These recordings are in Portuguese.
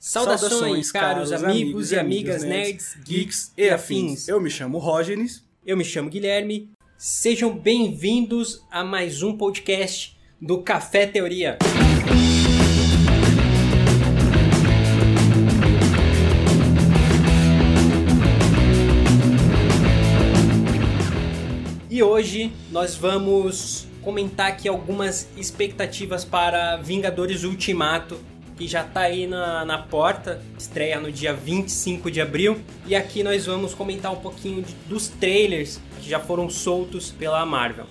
Saudações, Saudações caros, caros amigos, e amigas, nerds, nerds, geeks e afins. Eu me chamo Rógenes. Eu me chamo Guilherme. Sejam bem-vindos a mais um podcast do Café Teoria. E hoje nós vamos comentar aqui algumas expectativas para Vingadores Ultimato que já tá aí na, na porta, estreia no dia 25 de abril. E aqui nós vamos comentar um pouquinho de, dos trailers que já foram soltos pela Marvel.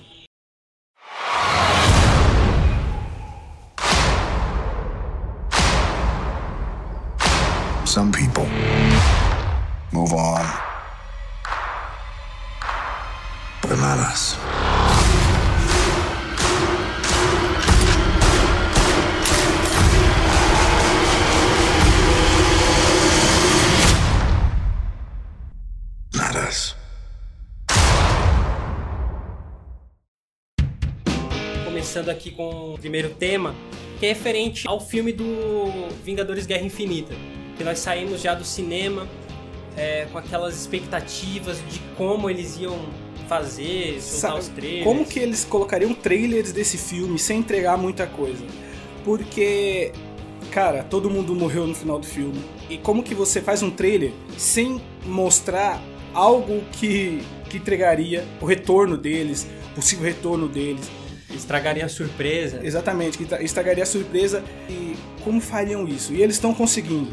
Some people move on, but not us. Começando aqui com o primeiro tema, que é referente ao filme do Vingadores Guerra Infinita. Que nós saímos já do cinema é, com aquelas expectativas de como eles iam fazer, soltar Sabe, os trailers. Como que eles colocariam trailers desse filme sem entregar muita coisa? Porque, cara, todo mundo morreu no final do filme. E como que você faz um trailer sem mostrar algo que, que entregaria o retorno deles, possível retorno deles? Estragaria a surpresa. Exatamente, que estragaria a surpresa. E como fariam isso? E eles estão conseguindo.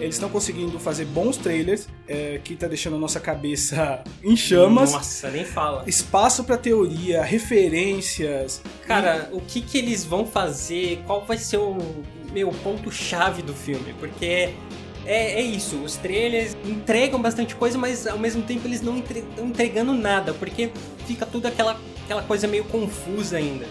Eles estão conseguindo fazer bons trailers, é, que tá deixando a nossa cabeça em chamas. Nossa, nem fala. Espaço para teoria, referências. Cara, e... o que que eles vão fazer? Qual vai ser o meu ponto-chave do filme? Porque é, é, isso, os trailers entregam bastante coisa, mas ao mesmo tempo eles não estão entregando nada, porque fica tudo aquela aquela coisa meio confusa ainda.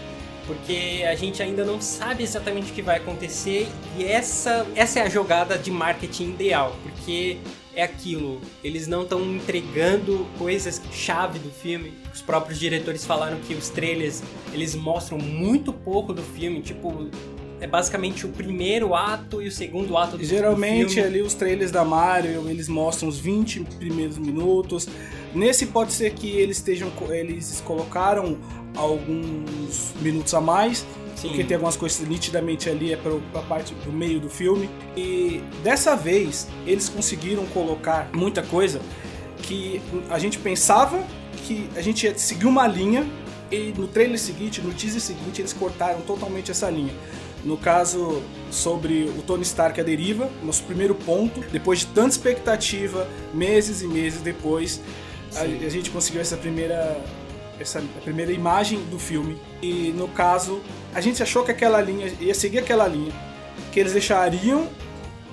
Porque a gente ainda não sabe exatamente o que vai acontecer e essa, essa é a jogada de marketing ideal, porque é aquilo, eles não estão entregando coisas chave do filme. Os próprios diretores falaram que os trailers, eles mostram muito pouco do filme, tipo, é basicamente o primeiro ato e o segundo ato do Geralmente filme. ali os trailers da Mario, eles mostram os 20 primeiros minutos. Nesse pode ser que eles estejam eles colocaram alguns minutos a mais, Sim. porque tem algumas coisas nitidamente ali é para a parte do meio do filme. E dessa vez eles conseguiram colocar muita coisa que a gente pensava que a gente ia seguir uma linha e no trailer seguinte, no teaser seguinte, eles cortaram totalmente essa linha. No caso, sobre o Tony Stark a deriva, nosso primeiro ponto. Depois de tanta expectativa, meses e meses depois, a, a, gente conseguiu essa primeira, essa primeira imagem do filme. E no caso, a gente achou que aquela linha ia seguir aquela linha, que eles deixariam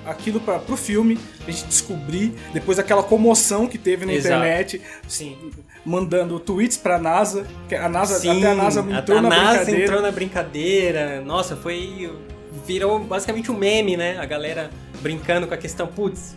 aquilo para pro filme, a gente descobrir, depois daquela comoção que teve na Exato. internet, Sim. mandando tweets pra NASA, que a NASA, Sim, até a NASA entrou a, a na NASA brincadeira. entrou na brincadeira. Nossa, foi virou basicamente um meme, né? A galera brincando com a questão, putz,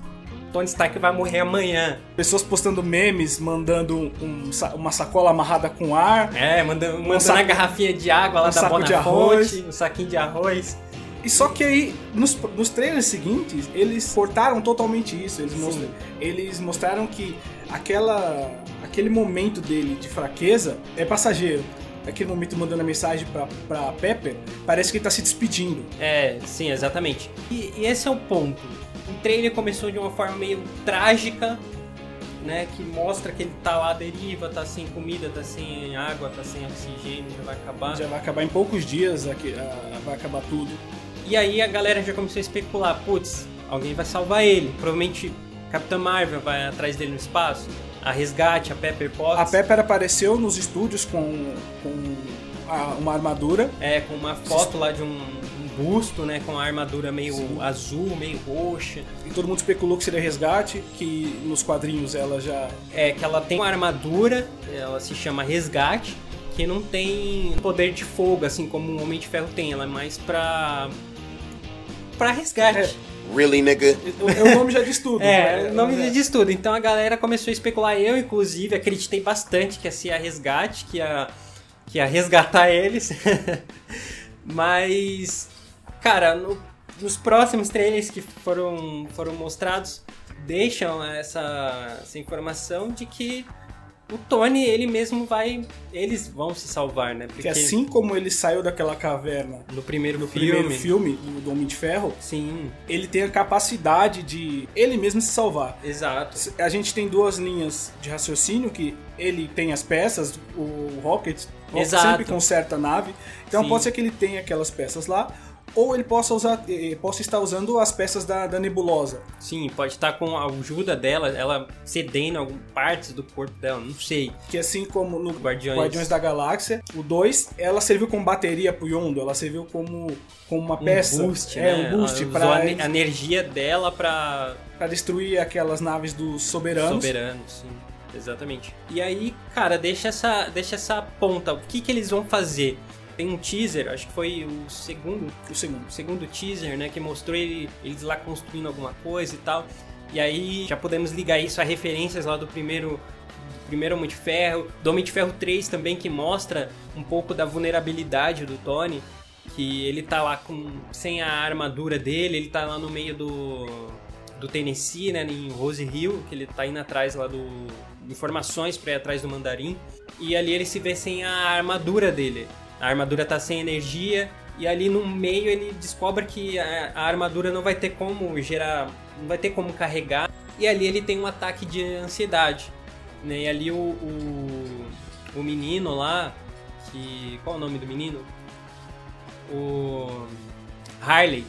Tony Stark vai morrer amanhã. Pessoas postando memes, mandando um, uma sacola amarrada com ar. É, mandando, mandando saco, a garrafinha de água lá um da Bonafonte, um saquinho de arroz. E só que aí, nos, nos trailers seguintes, eles cortaram totalmente isso. Eles, mostraram, eles mostraram que aquela, aquele momento dele de fraqueza é passageiro. Aquele momento mandando a mensagem pra, pra Pepper, parece que ele tá se despedindo. É, sim, exatamente. E, e esse é o ponto. O trailer começou de uma forma meio trágica, né, que mostra que ele tá lá à deriva, tá sem comida, tá sem água, tá sem oxigênio, já vai acabar. Já vai acabar em poucos dias, aqui, uh, vai acabar tudo. E aí a galera já começou a especular, putz, alguém vai salvar ele. Provavelmente Capitã Marvel vai atrás dele no espaço. A Resgate, a Pepper Potts. A Pepper apareceu nos estúdios com, com a, uma armadura. É, com uma foto lá de um busto, né? Com a armadura meio Sim. azul, meio roxa. E todo mundo especulou que seria Resgate, que nos quadrinhos ela já... É, que ela tem uma armadura, ela se chama Resgate, que não tem poder de fogo, assim como um Homem de Ferro tem. Ela é mais pra para resgate. É. Really, nigga? O, o nome já diz tudo. é, né? o nome já diz tudo. Então a galera começou a especular. Eu, inclusive, acreditei bastante que ia ser a resgate, que ia, que ia resgatar eles. Mas, cara, no, Nos próximos trailers que foram, foram mostrados, deixam essa, essa informação de que o Tony, ele mesmo vai. Eles vão se salvar, né? Porque assim como ele saiu daquela caverna no primeiro no filme, primeiro filme do, Homem de Ferro, sim. ele tem a capacidade de ele mesmo se salvar. Exato. A gente tem duas linhas de raciocínio que ele tem as peças, o Rocket, Exato. sempre conserta a nave. Então Sim. pode ser que ele tenha aquelas peças lá, ou ele possa usar, eh, possa estar usando as peças da, da nebulosa. Sim, pode estar com a ajuda dela, ela cedendo algumas partes do corpo dela, não sei. Que assim como no Guardiões. Guardiões da Galáxia, o 2, ela serviu como bateria pro Yondo, ela serviu como, como uma peça. Um boost, é, né? um boost Ela usou a, energia dela pra pra destruir aquelas naves dos soberanos. soberano, sim. Exatamente. E aí, cara, deixa essa, deixa essa ponta. O que, que eles vão fazer? Tem um teaser, acho que foi o segundo, O segundo. o segundo teaser, né? Que mostrou ele- eles lá construindo alguma coisa e tal. E aí já podemos ligar isso a referências lá do primeiro do primeiro Homem de Ferro, do Homem de Ferro 3 também, que mostra um pouco da vulnerabilidade do Tony. Que ele tá lá com sem a armadura dele, ele tá lá no meio do, do Tennessee, né? Em Rose Hill, que ele tá indo atrás lá do. informações pra ir atrás do mandarim. E ali ele se vê sem a armadura dele. A armadura tá sem energia. E ali no meio ele descobre que a, a armadura não vai ter como gerar. não vai ter como carregar. E ali ele tem um ataque de ansiedade. Né? E ali o, o, o menino lá. Que. Qual é o nome do menino? O. Harley.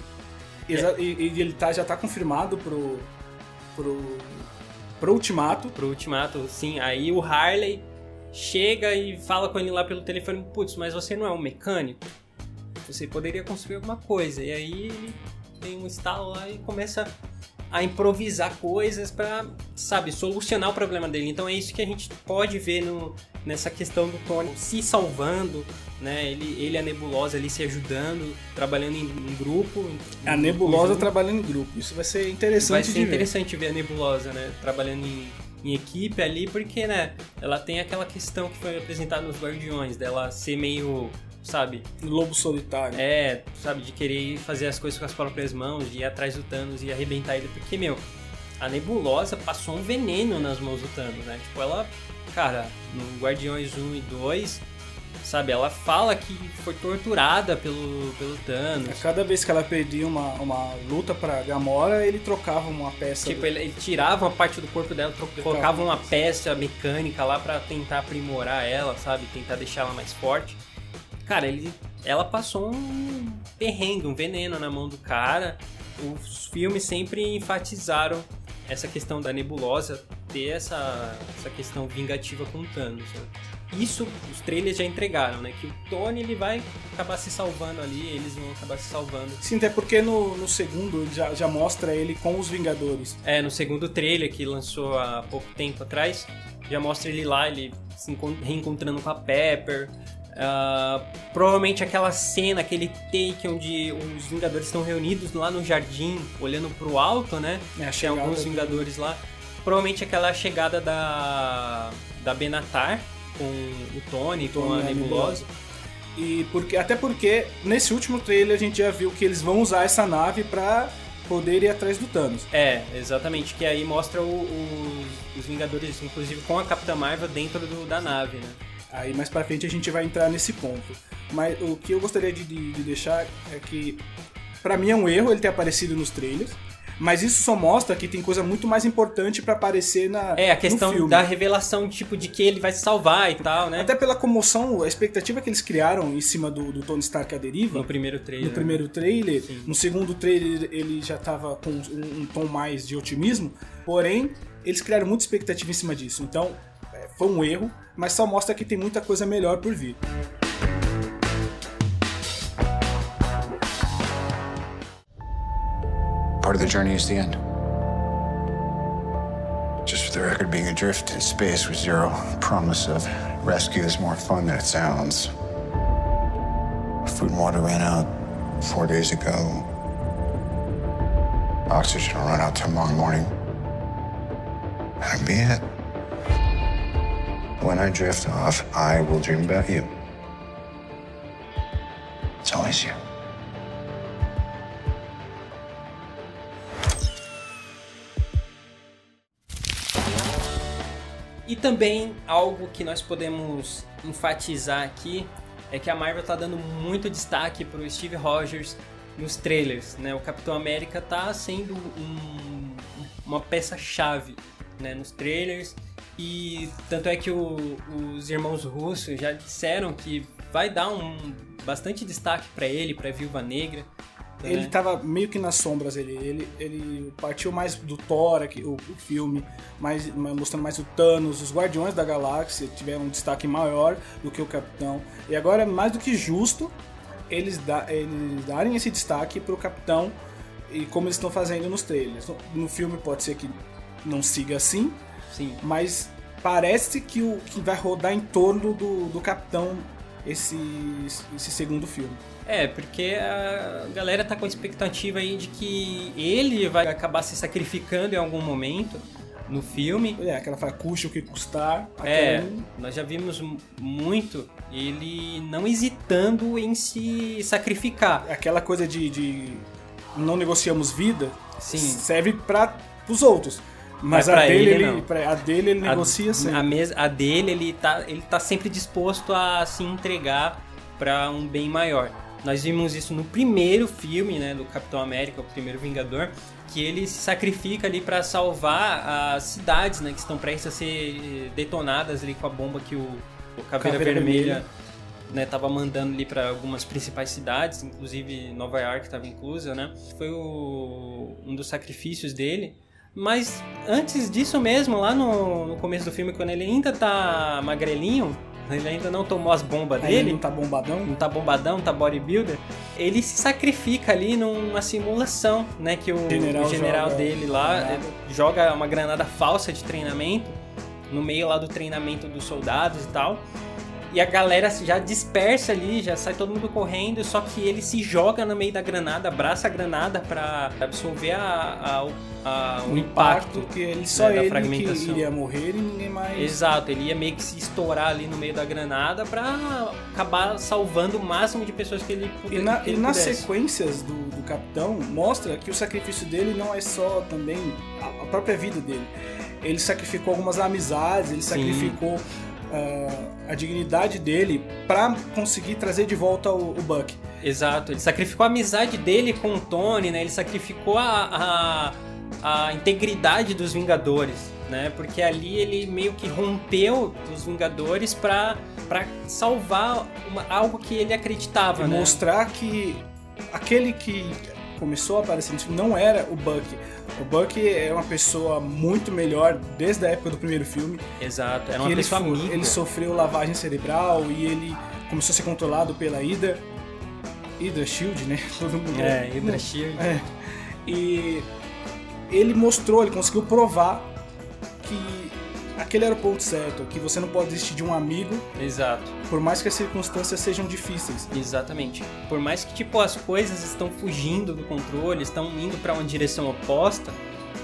Exa- E, e ele tá, já tá confirmado pro, pro, pro Ultimato. pro Ultimato, sim. Aí o Harley chega e fala com ele lá pelo telefone, putz, mas você não é um mecânico? Você poderia construir alguma coisa. E aí ele tem um estalo lá e começa a improvisar coisas pra, sabe, solucionar o problema dele. Então é isso que a gente pode ver no, nessa questão do Tony se salvando, né? Ele, ele e a Nebulosa ali se ajudando, trabalhando em, em grupo. em- A em Nebulosa conjunto. trabalhando em grupo. Isso vai ser interessante Vai ser de ver. interessante ver a Nebulosa, né? Trabalhando em, em equipe ali, porque, né? Ela tem aquela questão que foi apresentada nos Guardiões, dela ser meio, sabe? Lobo Solitário. É, sabe? De querer fazer as coisas com as próprias mãos, de ir atrás do Thanos e arrebentar ele. Porque, meu, a Nebulosa passou um veneno nas mãos do Thanos, né? Tipo, ela, cara, no Guardiões 1 e 2, sabe? Ela fala que foi torturada pelo, pelo Thanos. A Cada vez que ela perdia uma, uma luta pra Gamora, ele trocava uma peça. Tipo, do- ele, ele tirava uma parte do corpo dela, tro- Trocava. colocava uma peça mecânica lá pra tentar aprimorar ela, sabe? Tentar deixar ela mais forte. Cara, ele, ela passou um perrengue, um veneno na mão do cara. Os filmes sempre enfatizaram essa questão da nebulosa ter essa, essa questão vingativa com o Thanos. né? Isso os trailers já entregaram, né? Que o Tony ele vai acabar se salvando ali, eles vão acabar se salvando. Sim, até porque no, no segundo ele já, já mostra ele com os Vingadores. É, no segundo trailer que lançou há pouco tempo atrás, já mostra ele lá, ele se encon- reencontrando com a Pepper. Ah, provavelmente aquela cena, aquele take onde os Vingadores estão reunidos lá no jardim, olhando pro alto, né? É, Tem alguns do- Vingadores lá. Provavelmente aquela chegada da, da Benatar com o Tony, com Tony a e a Nebulosa. E porque, até porque nesse último trailer a gente já viu que eles vão usar essa nave pra poder ir atrás do Thanos. É, exatamente, que aí mostra o- o- os Vingadores, inclusive com a Capitã Marvel dentro do- da nave, né? Aí mais pra frente a gente vai entrar nesse ponto. Mas o que eu gostaria de, de- de deixar é que, pra mim é um erro ele ter aparecido nos trailers. Mas isso só mostra que tem coisa muito mais importante pra aparecer na É, a questão da revelação, tipo, de que ele vai se salvar e tal, né? Até pela comoção, a expectativa que eles criaram em cima do, do Tony Stark à deriva. No primeiro trailer. No primeiro trailer, Sim. no segundo trailer ele já tava com um, um tom mais de otimismo, porém eles criaram muita expectativa em cima disso. Então é, foi um erro, mas só mostra que tem muita coisa melhor por vir. Part of the journey is the end. Just for the record, being adrift in space with zero promise of rescue is more fun than it sounds. Food and water ran out four days ago. Oxygen will run out tomorrow morning. That'll be it. When I drift off, I will dream about you. It's always you. Também algo que nós podemos enfatizar aqui é que a Marvel está dando muito destaque para o Steve Rogers nos trailers, né? O Capitão América está sendo um, uma peça-chave né, nos trailers e tanto é que o, os irmãos russos já disseram que vai dar um bastante destaque para ele, para Viúva Negra. Ele né? tava meio que nas sombras, ele, ele, ele partiu mais do Thor, o, o filme, mais, mostrando mais o Thanos, os Guardiões da Galáxia tiveram um destaque maior do que o Capitão. E agora é mais do que justo eles, da, eles darem esse destaque pro Capitão e como eles estão fazendo nos trailers. No filme pode ser que não siga assim, Sim. mas parece que o que vai rodar em torno do, do Capitão esse, esse segundo filme. É, porque a galera tá com a expectativa aí de que ele vai acabar se sacrificando em algum momento no filme. É, aquela fala, custe o que custar. É, nós já vimos muito ele não hesitando em se sacrificar. Aquela coisa de, de não negociamos vida Sim. serve para os outros. Mas, a, dele, ele, ele pra, a dele ele negocia a, sempre. A, mes, a dele ele tá, ele tá sempre disposto a se entregar para um bem maior. Nós vimos isso no primeiro filme, né, do Capitão América, o primeiro Vingador, que ele se sacrifica ali para salvar as cidades, né, que estão prestes a ser detonadas ali com a bomba que o, o Caveira, Caveira Vermelha, Vermelha né, tava mandando ali para algumas principais cidades, inclusive Nova York estava inclusa, né? Foi o, um dos sacrifícios dele. Mas antes disso mesmo, lá no, no começo do filme, quando ele ainda tá magrelinho, ele ainda não tomou as bombas dele. Ele não tá bombadão? Não tá bombadão, tá bodybuilder. Ele se sacrifica ali numa simulação, né? Que o general, o general dele lá joga uma granada falsa de treinamento no meio lá do treinamento dos soldados e tal. E a galera já dispersa ali, já sai todo mundo correndo, só que ele se joga no meio da granada, abraça a granada para absorver a, a, a, o, o impacto, impacto que ele só né, ele que iria morrer e ninguém mais. Exato, ele ia meio que se estourar ali no meio da granada para acabar salvando o máximo de pessoas que ele pudesse. E, na, e nas sequências do, do Capitão mostra que o sacrifício dele não é só também a, a própria vida dele. Ele sacrificou algumas amizades, ele Sim. sacrificou a dignidade dele para conseguir trazer de volta o, o, Buck. Exato, ele sacrificou a amizade dele com o Tony, né? Ele sacrificou a, a, a integridade dos Vingadores, né? Porque ali ele meio que rompeu os Vingadores para para salvar uma, algo que ele acreditava, e né? Mostrar que aquele que começou a aparecer não era o Buck. O Buck é uma pessoa muito melhor desde a época do primeiro filme. Exato, era uma pessoa ele, amiga. Ele sofreu lavagem cerebral e ele começou a ser controlado pela Hydra. Hydra Shield, né? Todo mundo. É, Hydra Shield. É. E ele mostrou, ele conseguiu provar que aquele era o ponto certo, que você não pode desistir de um amigo. Exato. Por mais que as circunstâncias sejam difíceis. Exatamente. Por mais que tipo as coisas estão fugindo do controle, estão indo para uma direção oposta,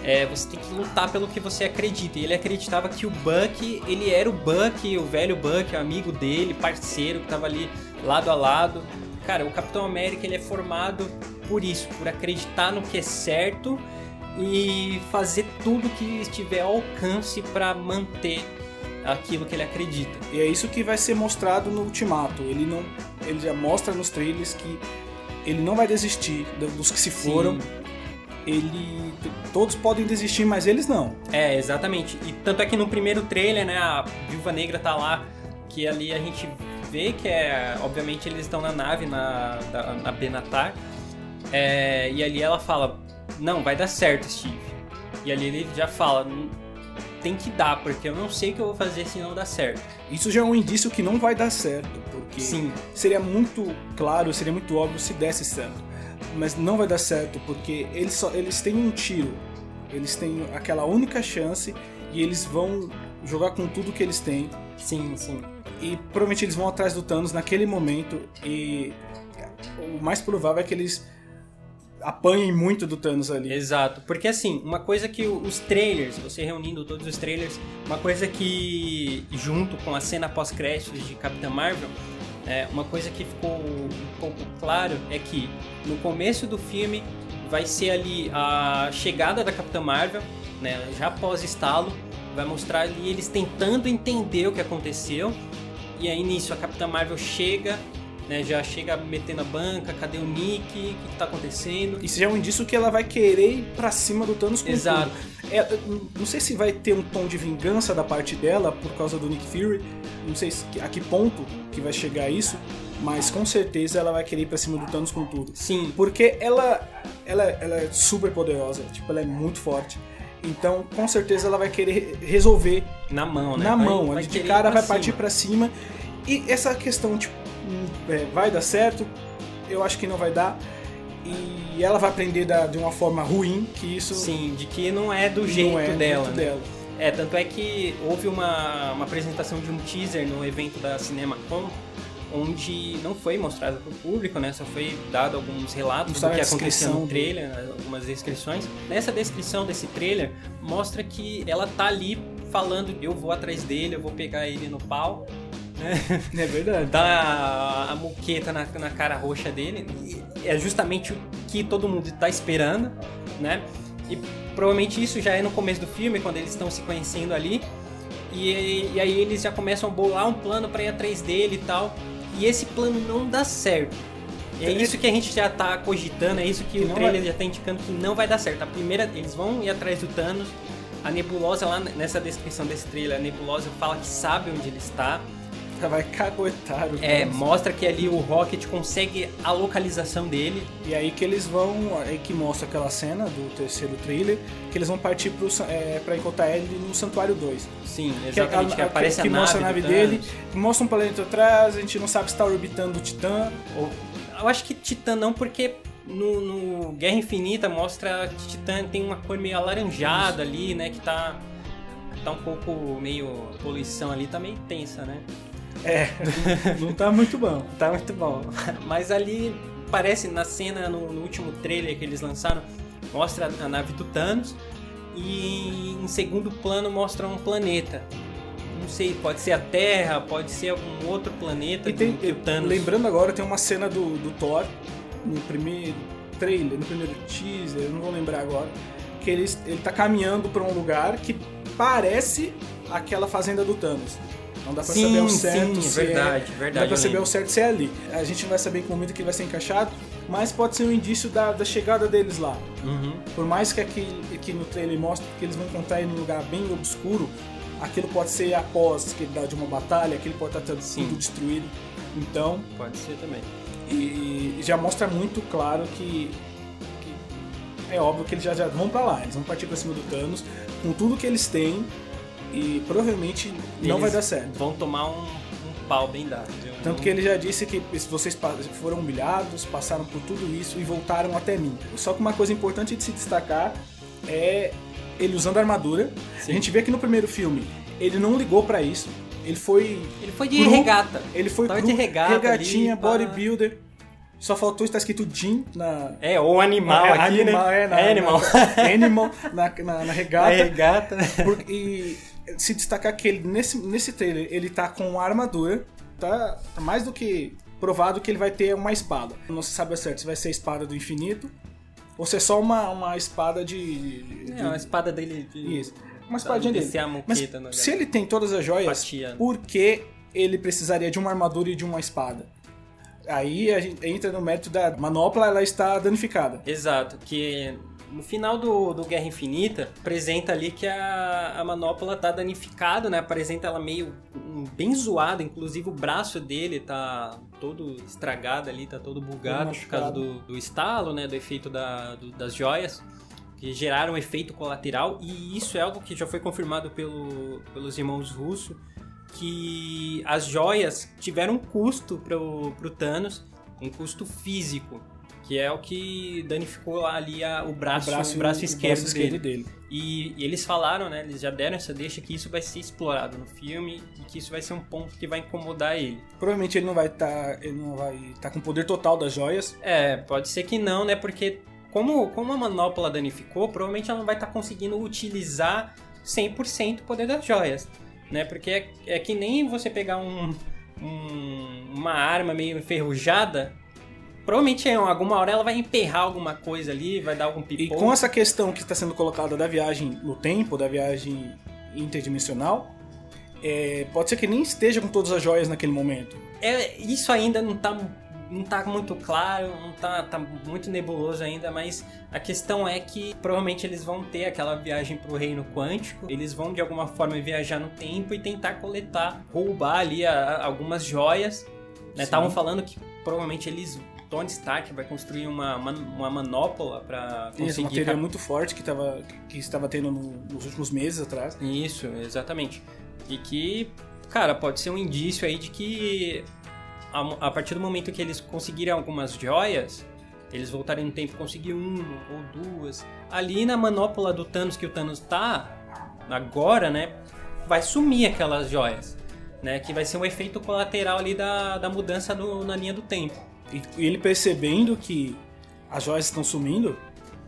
é, você tem que lutar pelo que você acredita. E ele acreditava que o Buck, ele era o Buck, o velho Buck, amigo dele, parceiro que estava ali lado a lado. Cara, o Capitão América ele é formado por isso, por acreditar no que é certo e fazer tudo que estiver ao alcance para manter aquilo que ele acredita. E é isso que vai ser mostrado no Ultimato. Ele não, ele já mostra nos trailers que ele não vai desistir dos que se foram. Sim. Ele todos podem desistir, mas eles não. É, exatamente. E tanto é que no primeiro trailer, né, a Viúva Negra tá lá, que ali a gente vê que é, obviamente eles estão na nave na na Benatar. É, e ali ela fala: não, vai dar certo, Steve. E ali ele já fala, tem que dar, porque eu não sei o que eu vou fazer se não dar certo. Isso já é um indício que não vai dar certo, porque Sim. seria muito claro, seria muito óbvio se desse certo. Mas não vai dar certo, porque eles, só, eles têm um tiro, eles têm aquela única chance e eles vão jogar com tudo que eles têm. Sim, sim. E provavelmente eles vão atrás do Thanos naquele momento e o mais provável é que eles apanhem muito do Thanos ali. Exato, porque assim, uma coisa que os trailers, você reunindo todos os trailers, uma coisa que, junto com a cena pós-créditos de Capitã Marvel, é, uma coisa que ficou um pouco claro é que no começo do filme vai ser ali a chegada da Capitã Marvel, né, já pós-estalo, Vai mostrar ali eles tentando entender o que aconteceu. E aí nisso a Capitã Marvel chega, né, já chega metendo a banca, cadê o Nick, o que, que tá acontecendo? Isso já é um indício que ela vai querer ir pra cima do Thanos com Exato. tudo. É, não sei se vai ter um tom de vingança da parte dela por causa do Nick Fury, não sei se, a que ponto que vai chegar isso, mas com certeza ela vai querer ir pra cima do Thanos com tudo. Sim. Porque ela, ela, ela é super poderosa, tipo, ela é muito forte. Então, com certeza ela vai querer resolver Na mão, né? na Vai- mão. vai de cara vai partir pra cima. E essa questão, tipo, vai dar certo? Eu acho que não vai dar. E ela vai aprender da- de uma forma ruim, que isso Sim, de que não é do jeito é do dela. jeito né? dela. É, tanto é que houve uma, uma apresentação de um teaser no evento da CinemaCon, onde não foi mostrado para o público, né? Só foi dado alguns relatos Mostraram do que a acontecia descrição no do- trailer, né, algumas descrições. Nessa descrição desse trailer, mostra que ela tá ali falando, eu vou atrás dele, eu vou pegar ele no pau, né? É verdade. Dá a, a muqueta na, na cara roxa dele. É justamente o que todo mundo tá esperando, né? E provavelmente isso já é no começo do filme, quando eles estão se conhecendo ali. E, e aí eles já começam a bolar um plano pra ir atrás dele e tal. E esse plano não dá certo. E é isso que a gente já tá cogitando, é isso que Que o trailer vai- já tá indicando que não vai dar certo. A primeira, eles vão ir atrás do Thanos. A Nebulosa lá nessa descrição desse trailer, a Nebulosa fala que sabe onde ele está. Vai cagoetar o É, Thanos. mostra que ali o Rocket consegue a localização dele. E aí que eles vão, aí que mostra aquela cena do terceiro trailer, que eles vão partir pro, é, pra encontrar ele no Santuário 2. Sim, Que, é exatamente. Que, aparece que a nave, mostra a nave dele, mostra um planeta atrás, a gente não sabe se tá orbitando o Titã. Ou- Eu acho que Titã não, porque no, no Guerra Infinita mostra que Titã tem uma cor meio alaranjada ali, né? Que tá, tá um pouco meio. a poluição ali tá meio tensa, né? É, não tá muito bom. Tá muito bom. Mas ali parece na cena, no, no último trailer que eles lançaram, mostra a nave do Thanos e em segundo plano mostra um planeta. Não sei, pode ser a Terra, pode ser algum outro planeta E tem, Thanos. lembrando agora, tem uma cena do, do Thor, no primeiro trailer, no primeiro teaser, eu não vou lembrar agora, que ele, ele tá caminhando pra um lugar que parece aquela fazenda do Thanos. Não dá pra Sim, saber ao sim, certo se verdade, é, verdade, Não dá pra saber lembro. ao certo se é ali. A gente não vai saber em que momento que ele vai ser encaixado, mas pode ser um indício da, da chegada deles lá. Uhum. Por mais que aqui, aqui no trailer mostre que eles vão encontrar ele num lugar bem obscuro, aquilo pode ser após que ele dá de uma batalha, aquilo pode estar tudo Sim. destruído. Então, Pode ser também. e, e já mostra muito claro que, que é óbvio que eles já, já vão pra lá, eles vão partir pra cima do Thanos com tudo que eles têm e provavelmente não Eles vai dar certo. Vão tomar um, um pau bem dado. Tanto que ele já disse que se vocês foram humilhados, passaram por tudo isso e voltaram até mim. Só que uma coisa importante de se destacar é ele usando a armadura. Sim. A gente vê que no primeiro filme ele não ligou pra isso. Ele foi. Ele foi de cru, regata. Ele foi cru, de regata regatinha, ali, bodybuilder. Só faltou estar escrito Jim na. É, ou animal é, aqui, animal, né? é, na, É animal. Na, animal na, na, na regata. É regata. Por- e se destacar que ele, nesse, nesse trailer ele tá com uma armadura, tá, tá mais do que provado que ele vai ter uma espada. Não se sabe certo se vai ser a espada do infinito ou se é só uma, uma espada de. de- É, a espada dele. De... Isso. Uma espadinha dele. Mas se ele tem todas as joias, por que ele precisaria de uma armadura e de uma espada? Aí a gente entra no mérito da manopla, ela está danificada. Exato, que no final do, do Guerra Infinita, apresenta ali que a, a manopla tá danificada, né? Apresenta ela meio hum, bem zoada, inclusive o braço dele tá todo estragado ali, tá todo bugado por causa do, do estalo, né? Do efeito da, do- das joias, que geraram um efeito colateral, e isso é algo que já foi confirmado pelo, pelos irmãos russos, que as joias tiveram um custo pro, pro Thanos, um custo físico, que é o que danificou ali a- o braço, o braço, esquerdo, dele. dele. E, e eles falaram, né? Eles já deram essa deixa que isso vai ser explorado no filme e que isso vai ser um ponto que vai incomodar ele. Provavelmente ele não vai estar. ele não vai estar com o poder total das joias. É, pode ser que não, né? Porque como, como a manopla danificou, provavelmente ela não vai estar conseguindo utilizar 100% o poder das joias, né? Porque é, é que nem você pegar um, um- uma arma meio enferrujada, provavelmente em alguma hora ela vai emperrar alguma coisa ali, vai dar algum E pipoco. com essa questão que está sendo colocada da viagem no tempo, da viagem interdimensional, é, pode ser que nem esteja com todas as joias naquele momento. É, isso ainda não tá, não tá muito claro, não tá, tá muito nebuloso ainda, mas a questão é que provavelmente eles vão ter aquela viagem pro reino quântico, eles vão de alguma forma viajar no tempo e tentar coletar, roubar ali a, a algumas joias. Estavam né? falando que provavelmente eles Tony Stark vai construir uma, uma, uma manopla para conseguir... Isso, uma teoria muito forte que, tava, que estava tendo no, nos últimos meses atrás. Isso, exatamente. E que, cara, pode ser um indício aí de que a, a partir do momento que eles conseguirem algumas joias, eles voltarem no tempo e conseguir uma ou duas. Ali na manopla do Thanos que o Thanos tá, agora, né, vai sumir aquelas joias. Né, que vai ser um efeito colateral ali da, da mudança na linha do tempo. E ele percebendo que as joias estão sumindo,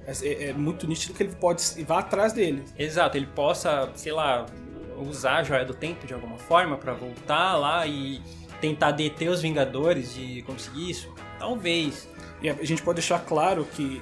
é, é, muito nítido que ele pode ir vá atrás deles. Exato, ele possa, sei lá, usar a joia do tempo de alguma forma para voltar lá e tentar deter os Vingadores de conseguir isso? Talvez. E a gente pode deixar claro que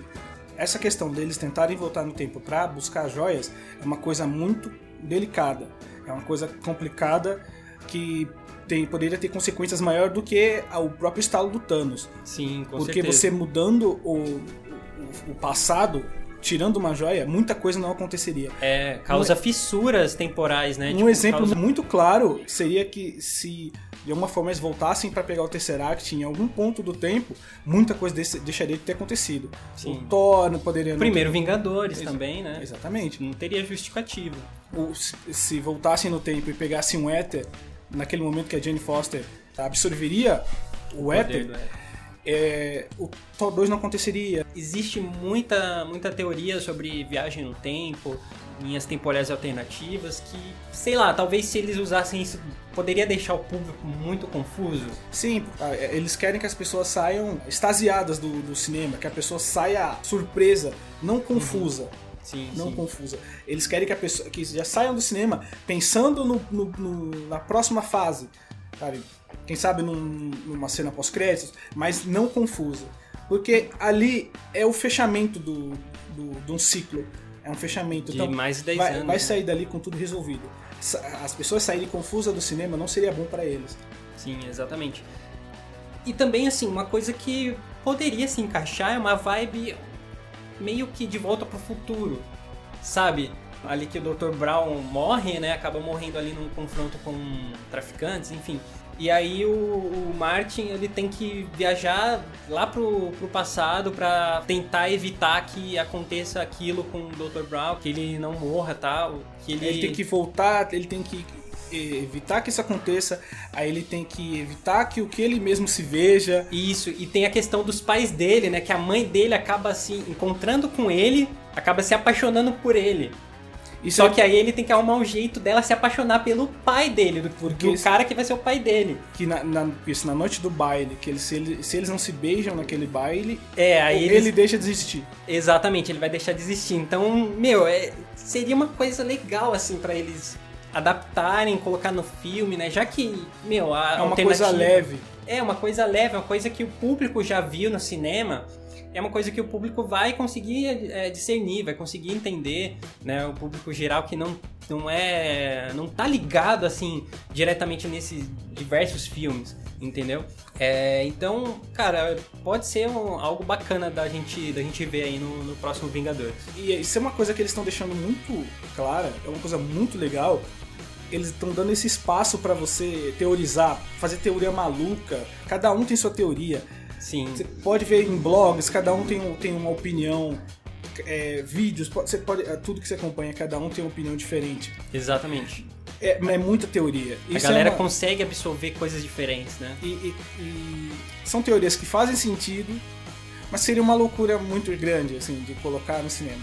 essa questão deles tentarem voltar no tempo para buscar joias é uma coisa muito delicada. É uma coisa complicada que tem, poderia ter consequências maiores do que o próprio estalo do Thanos. Sim, com Porque certeza. você mudando o, o, o passado tirando uma joia, muita coisa não aconteceria. É, causa um, fissuras temporais, né? Um tipo, exemplo causa... muito claro seria que se de alguma forma eles voltassem para pegar o Tesseract em algum ponto do tempo, muita coisa desse, deixaria de ter acontecido. Sim. O Thor não poderia... Primeiro ter... Vingadores Ex também, né? Exatamente. Não teria justificativa. Se, se voltassem no tempo e pegassem um éter, naquele momento que a Jane Foster absorveria o, o éter é, o Thor 2 não aconteceria. Existe muita, muita teoria sobre viagem no tempo, linhas temporais alternativas, que, sei lá, talvez se eles usassem isso, poderia deixar o público muito confuso. Sim, é, eles querem que as pessoas saiam extasiadas do, do cinema, que a pessoa saia surpresa, não confusa. Uhum. Sim, não sim. confusa. Eles querem que a pessoa que já saiam do cinema pensando no, no, no na próxima fase, sabe? quem sabe num, numa cena pós-créditos, mas não confusa. Porque ali é o fechamento do, do, de um ciclo. É um fechamento. De então, mais de 10 vai, anos. Vai né? sair dali com tudo resolvido. As pessoas saírem confusas do cinema não seria bom para eles. Sim, exatamente. E também, assim, uma coisa que poderia se encaixar é uma vibe meio que de volta pro futuro, sabe? Ali que o Dr. Brown morre, né? Acaba morrendo ali num confronto com traficantes, enfim. E aí o, o, Martin ele tem que viajar lá pro, pro passado para tentar evitar que aconteça aquilo com o Dr. Brown, que ele não morra tal. Que ele... ele tem que voltar, ele tem que evitar que isso aconteça, aí ele tem que evitar que o que ele mesmo se veja. Isso, e tem a questão dos pais dele, né? Que a mãe dele acaba se encontrando com ele, acaba se apaixonando por ele. E Só é... que aí ele tem que arrumar um jeito dela se apaixonar pelo pai dele, do, Porque do cara que vai ser o pai dele. Que na, na, isso, na noite do baile, que eles, se, ele, se, eles não se beijam naquele baile, é, aí ele eles... deixa de existir. Exatamente, ele vai deixar de existir. Então, meu, é, seria uma coisa legal, assim, para eles adaptarem, colocar no filme, né? Já que, meu, a É uma coisa leve. É, uma coisa leve, uma coisa que o público já viu no cinema é uma coisa que o público vai conseguir é, discernir, vai conseguir entender, né? O público geral que não, não é. não tá ligado assim diretamente nesses diversos filmes, entendeu? É, então, cara, pode ser um, algo bacana da gente, da gente ver aí no, no próximo Vingadores. E isso é uma coisa que eles estão deixando muito clara, é uma coisa muito legal. Eles estão dando esse espaço para você teorizar, fazer teoria maluca. Cada um tem sua teoria. Sim. Você pode ver em blogs, cada um tem, tem uma opinião. É, vídeos, você pode, é, tudo que você acompanha, cada um tem uma opinião diferente. Exatamente. É, é muita teoria. A Isso galera é uma... consegue absorver coisas diferentes, né? E, e, e, são teorias que fazem sentido, mas seria uma loucura muito grande, assim, de colocar no cinema.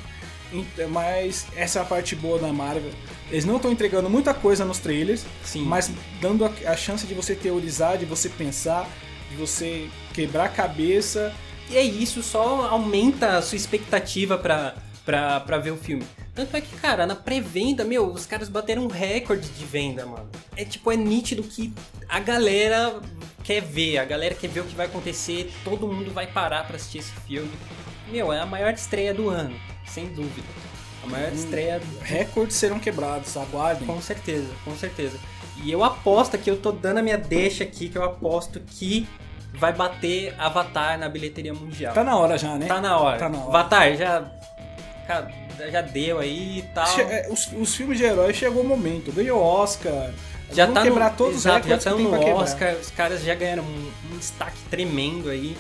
Mas essa é a parte boa da Marvel. Eles não estão entregando muita coisa nos trailers, Sim. mas dando a, a chance de você teorizar, de você pensar, de você quebrar a cabeça. E é isso, só aumenta a sua expectativa pra, pra, pra ver o filme. Tanto é que, cara, na pré-venda, meu, os caras bateram um recorde de venda, mano. É tipo, é nítido que a galera quer ver, a galera quer ver o que vai acontecer, todo mundo vai parar pra assistir esse filme. Meu, é a maior estreia do ano, sem dúvida. A maior estreia. Recordes serão quebrados, aguardem. Com certeza, com certeza. E eu aposto que eu tô dando a minha deixa aqui, que eu aposto que vai bater Avatar na bilheteria mundial. Tá na hora já, né? Tá na hora. Tá na hora. Avatar já. cara, já deu aí e tal. É, Os, os filmes de herói chegou o momento. Ganhou Oscar. Já Vão tá quebrar no, todos os exato, já recordes que estão tem no quebrar. Oscar, os caras já ganharam um, um destaque tremendo aí.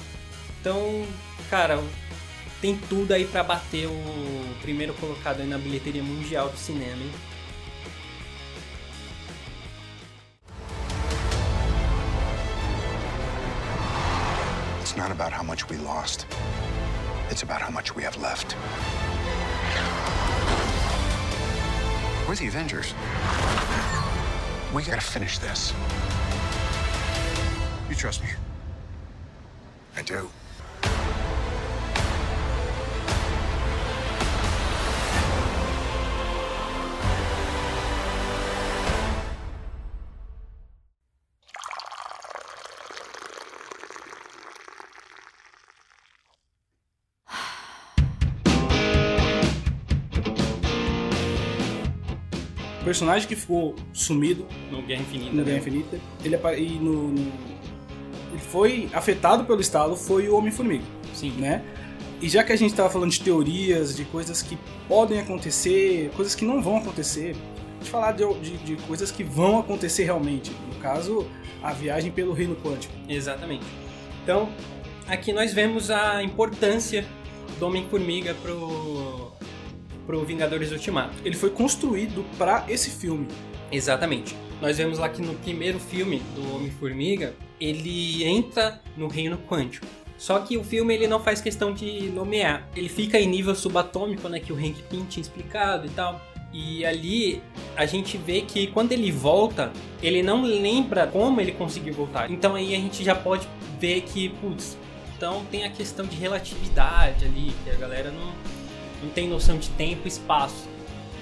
Então, cara, tem tudo aí pra bater o primeiro colocado aí na bilheteria mundial do cinema, hein? It's not about how much we lost, it's about how much we have left. We're the Avengers. We gotta finish this. You trust me? I do. Personagem que ficou sumido No Guerra Infinita. no né? Guerra Infinita, ele, e no, no- ele foi afetado pelo estalo, foi o Homem-Formiga, Sim. né? E já que a gente tava falando de teorias, de coisas que podem acontecer, coisas que não vão acontecer, de falar de, de, de coisas que vão acontecer realmente. No caso, a viagem pelo reino quântico. Exatamente. Então, aqui nós vemos a importância do Homem-Formiga pro, Vingadores Ultimato. Ele foi construído para esse filme. Exatamente. Nós vemos lá que no primeiro filme do Homem-Formiga, ele entra no reino quântico. Só que o filme ele não faz questão de nomear. Ele fica em nível subatômico, né, que o Hank Pym tinha explicado e tal. E ali a gente vê que quando ele volta, ele não lembra como ele conseguiu voltar. Então aí a gente já pode ver que, putz, então tem a questão de relatividade ali, que a galera não, não tem noção de tempo e espaço.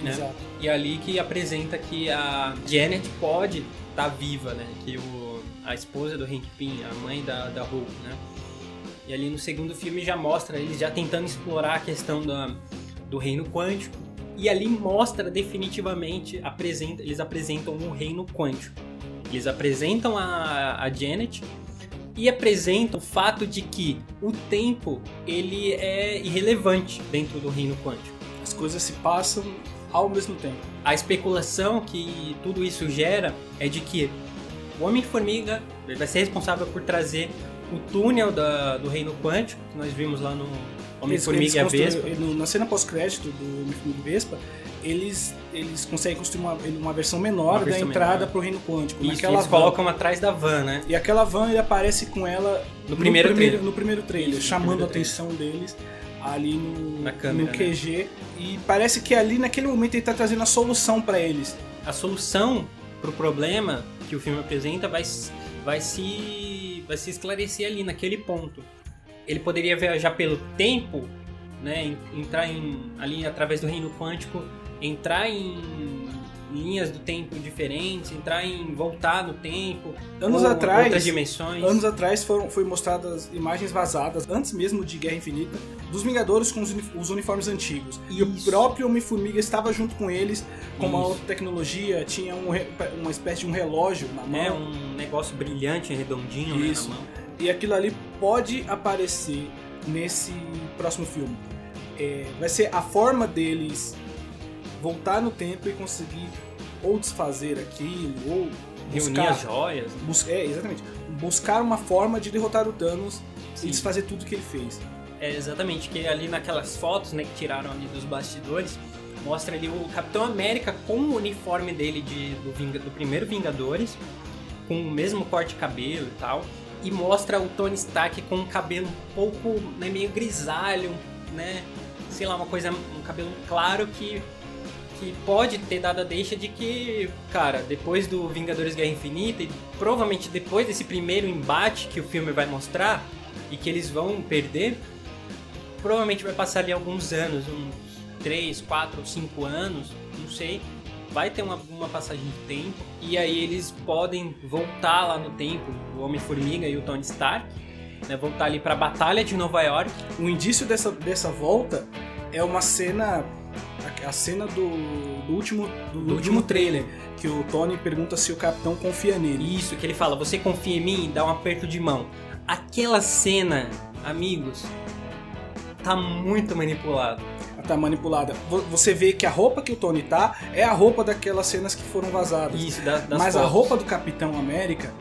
Né? Exato. E é ali que apresenta que a Janet pode estar viva, né? Que o, a esposa do Hank Pym, a mãe da, da Hope, né? E ali no segundo filme já mostra eles já tentando explorar a questão da, do reino quântico. E ali mostra definitivamente, apresenta, eles apresentam um reino quântico. Eles apresentam a, a Janet e apresentam o fato de que o tempo ele é irrelevante dentro do reino quântico. As coisas se passam ao mesmo tempo. A especulação que tudo isso gera é de que o Homem-Formiga vai ser responsável por trazer o túnel da- do reino quântico, que nós vimos lá no Homem-Formiga e a Vespa. Na cena pós-crédito do Homem-Formiga e Vespa, eles, eles conseguem construir uma, uma versão menor Uma da versão entrada menor. pro reino quântico. Isso, naquela eles van. colocam atrás da van, né? E aquela van ele aparece com ela No primeiro trailer. no primeiro trailer, Isso, no chamando primeiro a atenção deles ali no, câmera, no né? QG. E parece que ali naquele momento ele tá trazendo a solução pra eles. A solução pro problema que o filme apresenta vai, vai se vai se esclarecer ali naquele ponto. Ele poderia viajar pelo tempo, né, en- entrar em ali através do reino quântico, entrar em linhas do tempo diferentes, entrar em voltar no tempo, Anos atrás- outras dimensões. Anos atrás foram, foi mostradas imagens vazadas, antes mesmo de Guerra Infinita, dos Vingadores com os, uni- os uniformes antigos. E o Isso. próprio Homem-Formiga estava junto com eles, com uma Isso. outra tecnologia, tinha um uma espécie de um relógio na mão. É um negócio brilhante, redondinho né, Isso. na mão. E aquilo ali pode aparecer nesse próximo filme. É, vai ser a forma deles voltar no tempo e conseguir ou desfazer aquilo, ou Reunir buscar, as joias. né? bus- é, exatamente. Buscar uma forma de derrotar o Thanos Sim. e desfazer tudo que ele fez. É exatamente, que ali naquelas fotos né, que tiraram ali dos bastidores, mostra ali o Capitão América com o uniforme dele de, do, Vinga- do primeiro Vingadores, com o mesmo corte de cabelo e tal, e mostra o Tony Stark com um cabelo um pouco né, meio grisalho, né? Sei lá, uma coisa, um cabelo claro que, que pode ter dado a deixa de que, cara, depois do Vingadores Guerra Infinita e provavelmente depois desse primeiro embate que o filme vai mostrar e que eles vão perder, provavelmente vai passar ali alguns anos, uns 3, 4 5 anos, não sei. Vai ter uma, uma passagem de tempo. E aí eles podem voltar lá no tempo, o Homem-Formiga e o Tony Stark, né? Voltar ali pra Batalha de Nova York. Um indício dessa, dessa volta é uma cena a, a cena do, do último do, Do último trailer. que o Tony pergunta se o capitão confia nele. Isso, que ele fala, você confia em mim? Dá um aperto de mão. Aquela cena, amigos, tá muito manipulado. Tá manipulada. Vo- Você vê que a roupa que o Tony tá é a roupa daquelas cenas que foram vazadas. Isso, da, das Mas a fotos. roupa do Capitão América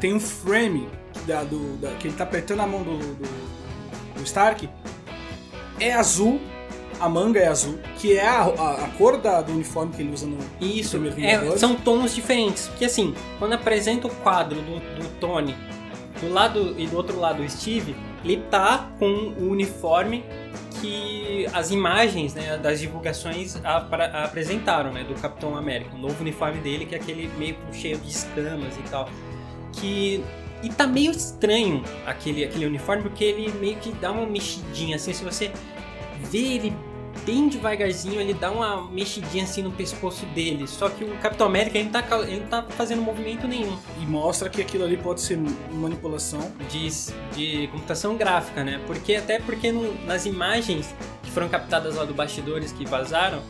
tem um frame da, do, da- que ele tá apertando a mão do, do, do Stark. É azul, a manga é azul, que é a, a, a cor da, do uniforme que ele usa no. Isso, Primeiro é, são tons diferentes. Porque assim, quando apresenta o quadro do, do Tony do lado e do outro lado o Steve, ele tá com o uniforme que as imagens né, das divulgações apra- apresentaram, né, do Capitão América, o novo uniforme dele, que é aquele meio cheio de escamas e tal. Que. E tá meio estranho aquele, aquele uniforme, porque ele meio que dá uma mexidinha, assim, se você vê ele bem devagarzinho, ele dá uma mexidinha assim no pescoço dele. Só que o Capitão América ele não tá, ele não tá fazendo movimento nenhum E mostra que aquilo ali pode ser manipulação. de, de computação gráfica, né? Porque até porque no- nas imagens que foram captadas lá do bastidores que vazaram,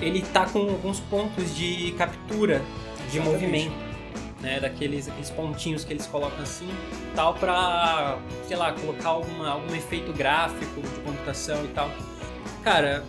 ele tá com alguns pontos de captura de Exatamente. movimento. Né, daqueles aqueles pontinhos que eles colocam assim, tal pra, sei lá, colocar alguma, algum efeito gráfico de computação e tal. Cara,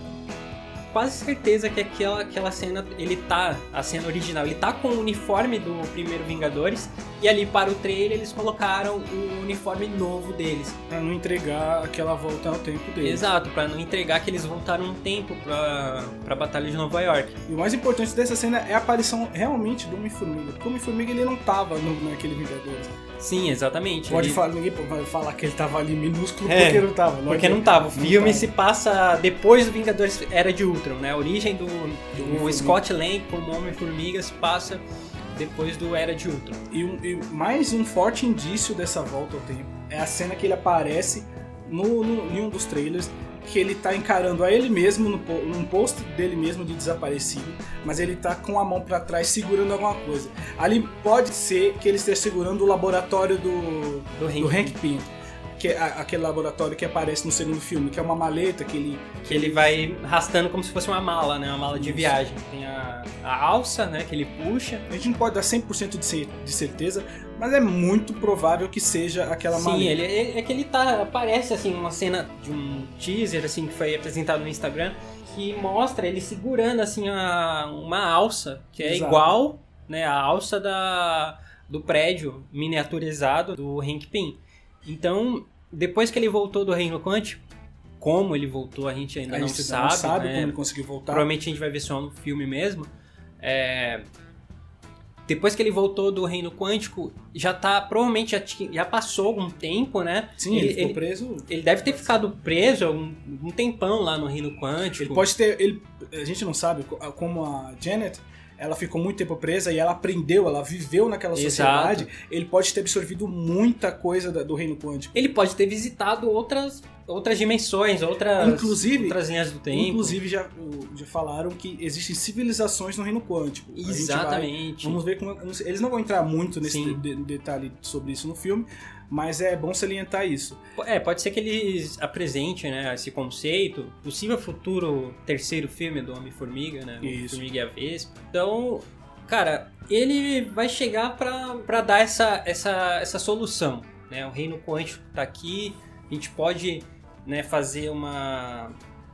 quase certeza que aquela, aquela cena, ele tá, a cena original, ele tá com o uniforme do primeiro Vingadores, e ali para o trailer eles colocaram o uniforme novo deles. Pra não entregar aquela volta ao tempo dele. Exato, para não entregar que eles voltaram um tempo pra, pra Batalha de Nova York. E o mais importante dessa cena é a aparição realmente do Homem-Formiga. Porque o Homem-Formiga ele não tava no, naquele Vingadores. Sim, exatamente. Pode Ele- falar, ninguém vai falar que ele tava ali minúsculo É, porque não tava. Porque não tava. O filme tava. se passa depois do Vingadores Era de Ultron, né? A origem do, do Homem-Formiga. Scott Lang como Homem-Formiga se passa depois do Era de Ultron. E, um- e mais um forte indício dessa volta ao tempo é a cena que ele aparece no, no- em um dos trailers que ele tá encarando a ele mesmo no, num post dele mesmo de desaparecido, mas ele tá com a mão pra trás segurando alguma coisa. Ali pode ser que ele esteja segurando o laboratório do, Do Hank do Hank Pym, que é a- aquele laboratório que aparece no segundo filme, que é uma maleta que ele Que ele vai arrastando como se fosse uma mala, né? Uma mala de Isso. viagem. Tem a, a alça, né? Que ele puxa. a gente não pode dar 100% de, de certeza, mas é muito provável que seja aquela Sim, maleta. ele, é é que ele tá. Aparece assim uma cena de um teaser assim que foi apresentado no Instagram que mostra ele segurando assim a- uma alça que é Exato. igual, né, a alça da do prédio miniaturizado do Hank Pym. Então, depois que ele voltou do Reino Quântico, como ele voltou a gente ainda a não gente sabe, não sabe né? como ele conseguiu voltar. Provavelmente a gente vai ver só no filme mesmo. É, Depois que ele voltou do reino quântico, já tá. Provavelmente já, já passou algum tempo, né? Sim, ele, ficou ele, preso. ele deve ter ficado preso um, um tempão lá no reino quântico. Ele pode ter. Ele, a gente não sabe co- como a Janet. Ela ficou muito tempo presa e ela aprendeu, ela viveu naquela Exato. sociedade. Ele pode ter absorvido muita coisa do reino quântico. Ele pode ter visitado outras, outras dimensões, outras, Inclusive- outras linhas do tempo. Inclusive, já, já falaram que existem civilizações no reino quântico. A gente vai- Exatamente. vamos ver como. Eles não vão entrar muito nesse de- detalhe sobre isso no filme, mas é bom salientar isso. É, pode ser que eles apresentem né, esse conceito, possível futuro terceiro filme do Homem-Formiga, né? Isso. Homem-Formiga e a Vespa. Então, cara, ele vai chegar pra, pra dar essa, essa, essa solução, né? O reino quântico tá aqui, a gente pode né, fazer uma...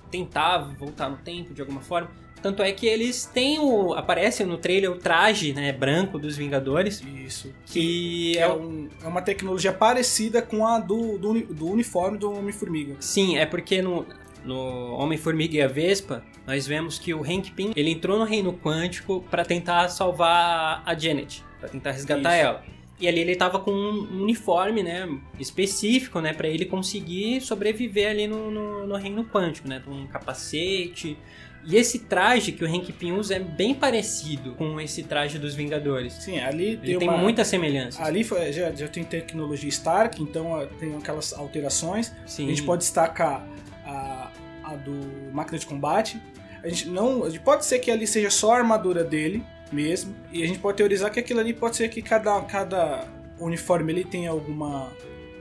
tentar voltar no tempo de alguma forma. Tanto é que eles têm o... aparece no trailer o traje né, branco dos Vingadores, Isso. que É, é o um- é uma tecnologia parecida com a do, do, do uniforme do Homem-Formiga. Sim, é porque no, no Homem-Formiga e a Vespa, nós vemos que o Hank Pym, ele entrou no Reino Quântico pra tentar salvar a Janet, pra tentar resgatar Isso. ela. E ali ele tava com um uniforme, né, específico, né, para ele conseguir sobreviver ali no, no, no Reino Quântico, né, um capacete. E esse traje que o Hank Pym usa é bem parecido com esse traje dos Vingadores. Sim, ali tem, Ele tem uma, muitas semelhanças. Ali foi- já, já tem tecnologia Stark, então tem aquelas alterações. Sim. A gente pode destacar a, a do máquina de combate. A gente não, pode ser que ali seja só a armadura dele mesmo, e a gente pode teorizar que aquilo ali pode ser que cada, cada uniforme ele tem alguma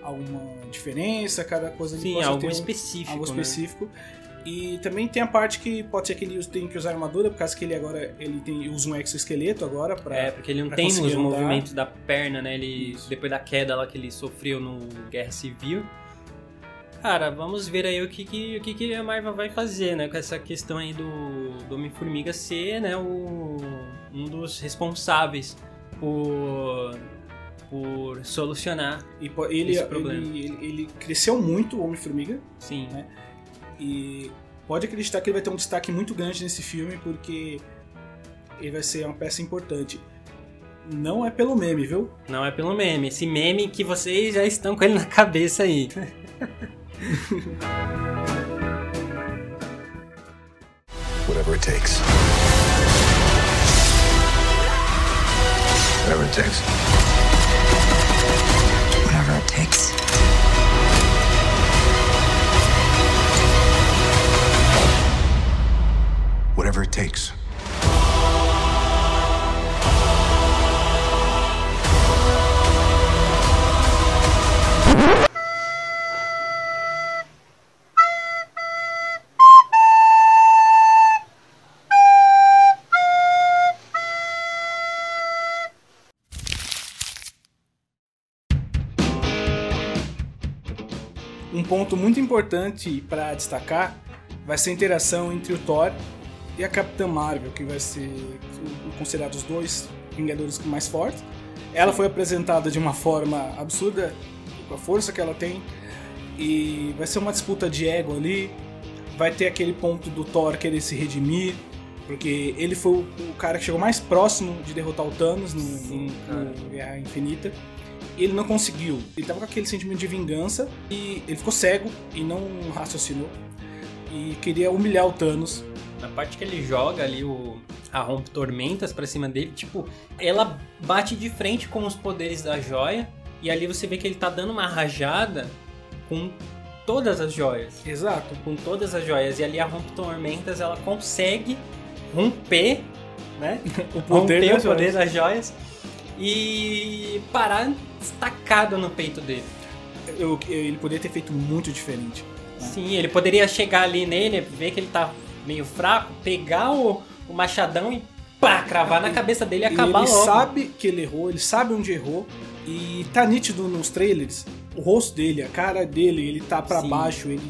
alguma diferença, cada coisa ali Sim, algo ter um- específico. algo né? E também tem a parte que pode ser que ele tenha que usar armadura, por causa que ele agora ele tem, usa um exoesqueleto agora pra. É, porque ele não tem os andar. movimentos da perna, né? Ele, Isso. depois da queda lá que ele sofreu no Guerra Civil. Cara, vamos ver aí o que, que, o que, que a Marvel vai fazer, né? Com essa questão aí do, do Homem-Formiga ser, né? O, um dos responsáveis por, por solucionar. E ele, esse ele, problema. ele, ele cresceu muito, o Homem-Formiga, Sim. né? E pode acreditar que ele vai ter um destaque muito grande nesse filme, porque ele vai ser uma peça importante. Não é pelo meme, viu? Não é pelo meme. Esse meme que vocês já estão com ele na cabeça aí. Whatever it takes. Whatever it takes. Whatever it takes. Whatever it takes. Um ponto muito importante para destacar vai ser a interação entre o Thor e a Capitã Marvel, que vai ser considerado os dois Vingadores mais fortes. Ela foi apresentada de uma forma absurda, com a força que ela tem, e vai ser uma disputa de ego ali. Vai ter aquele ponto do Thor querer se redimir, porque ele foi o, o cara que chegou mais próximo de derrotar o Thanos no, Sim, no- Guerra Infinita. E ele não conseguiu. Ele tava com aquele sentimento de vingança e ele ficou cego e não raciocinou. E queria humilhar o Thanos. Na parte que ele joga ali o a rompe tormentas pra cima dele, tipo, ela bate de frente com os poderes da joia e ali você vê que ele tá dando uma rajada com todas as joias, Exato. com todas as joias e ali a rompe tormentas ela consegue romper, né? O poder romper das o poder joias. das joias e parar estacado no peito dele. Eu- eu- ele poderia ter feito muito diferente. Sim, ele poderia chegar ali nele, ver que ele tá meio fraco, pegar o, o machadão e pá, cravar na cabeça dele e acabar ele logo. sabe que ele errou, ele sabe onde errou. E tá nítido nos trailers o rosto dele, a cara dele, ele tá pra Sim. baixo, ele,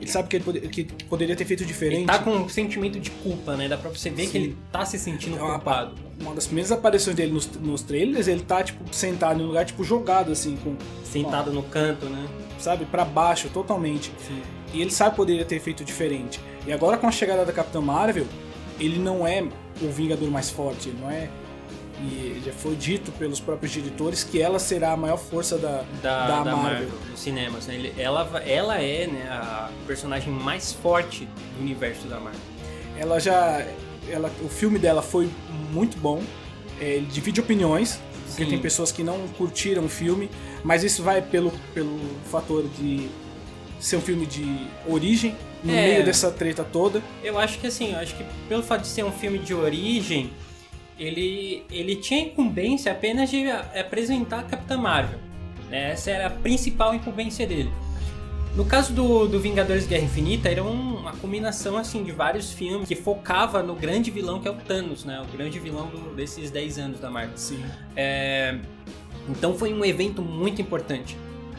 ele sabe que ele pode- que poderia ter feito diferente. Ele tá com um sentimento de culpa, né? Dá pra você ver Sim. que ele tá se sentindo É uma- culpado. Uma das primeiras aparições dele nos, nos trailers, ele tá, tipo, sentado em um lugar, tipo, jogado, assim, com, Sentado no canto, né? sabe, pra baixo, totalmente. Sim. E ele sabe que poderia ter feito diferente. E agora com a chegada da Capitã Marvel, ele não é o Vingador mais forte, não é. E já foi dito pelos próprios diretores que ela será a maior força da, Da, da da, Marvel. Marvel, dos cinemas. né? Ela, ela é né, a personagem mais forte do universo da Marvel. Ela já. Ela, o filme dela foi muito bom. É, ele divide opiniões, porque Sim. tem pessoas que não curtiram o filme, mas isso vai pelo, pelo fator de ser um filme de origem, no É. meio dessa treta toda. Eu acho que assim, eu acho que pelo fato de ser um filme de origem, ele, ele tinha incumbência apenas de apresentar a Capitã Marvel. né? Essa era a principal incumbência dele. No caso do, do Vingadores Guerra Infinita, era um- uma combinação assim de vários filmes que focava no grande vilão que é o Thanos, né? O grande vilão do- desses 10 anos da Marvel. Sim. É, Então foi um evento muito importante.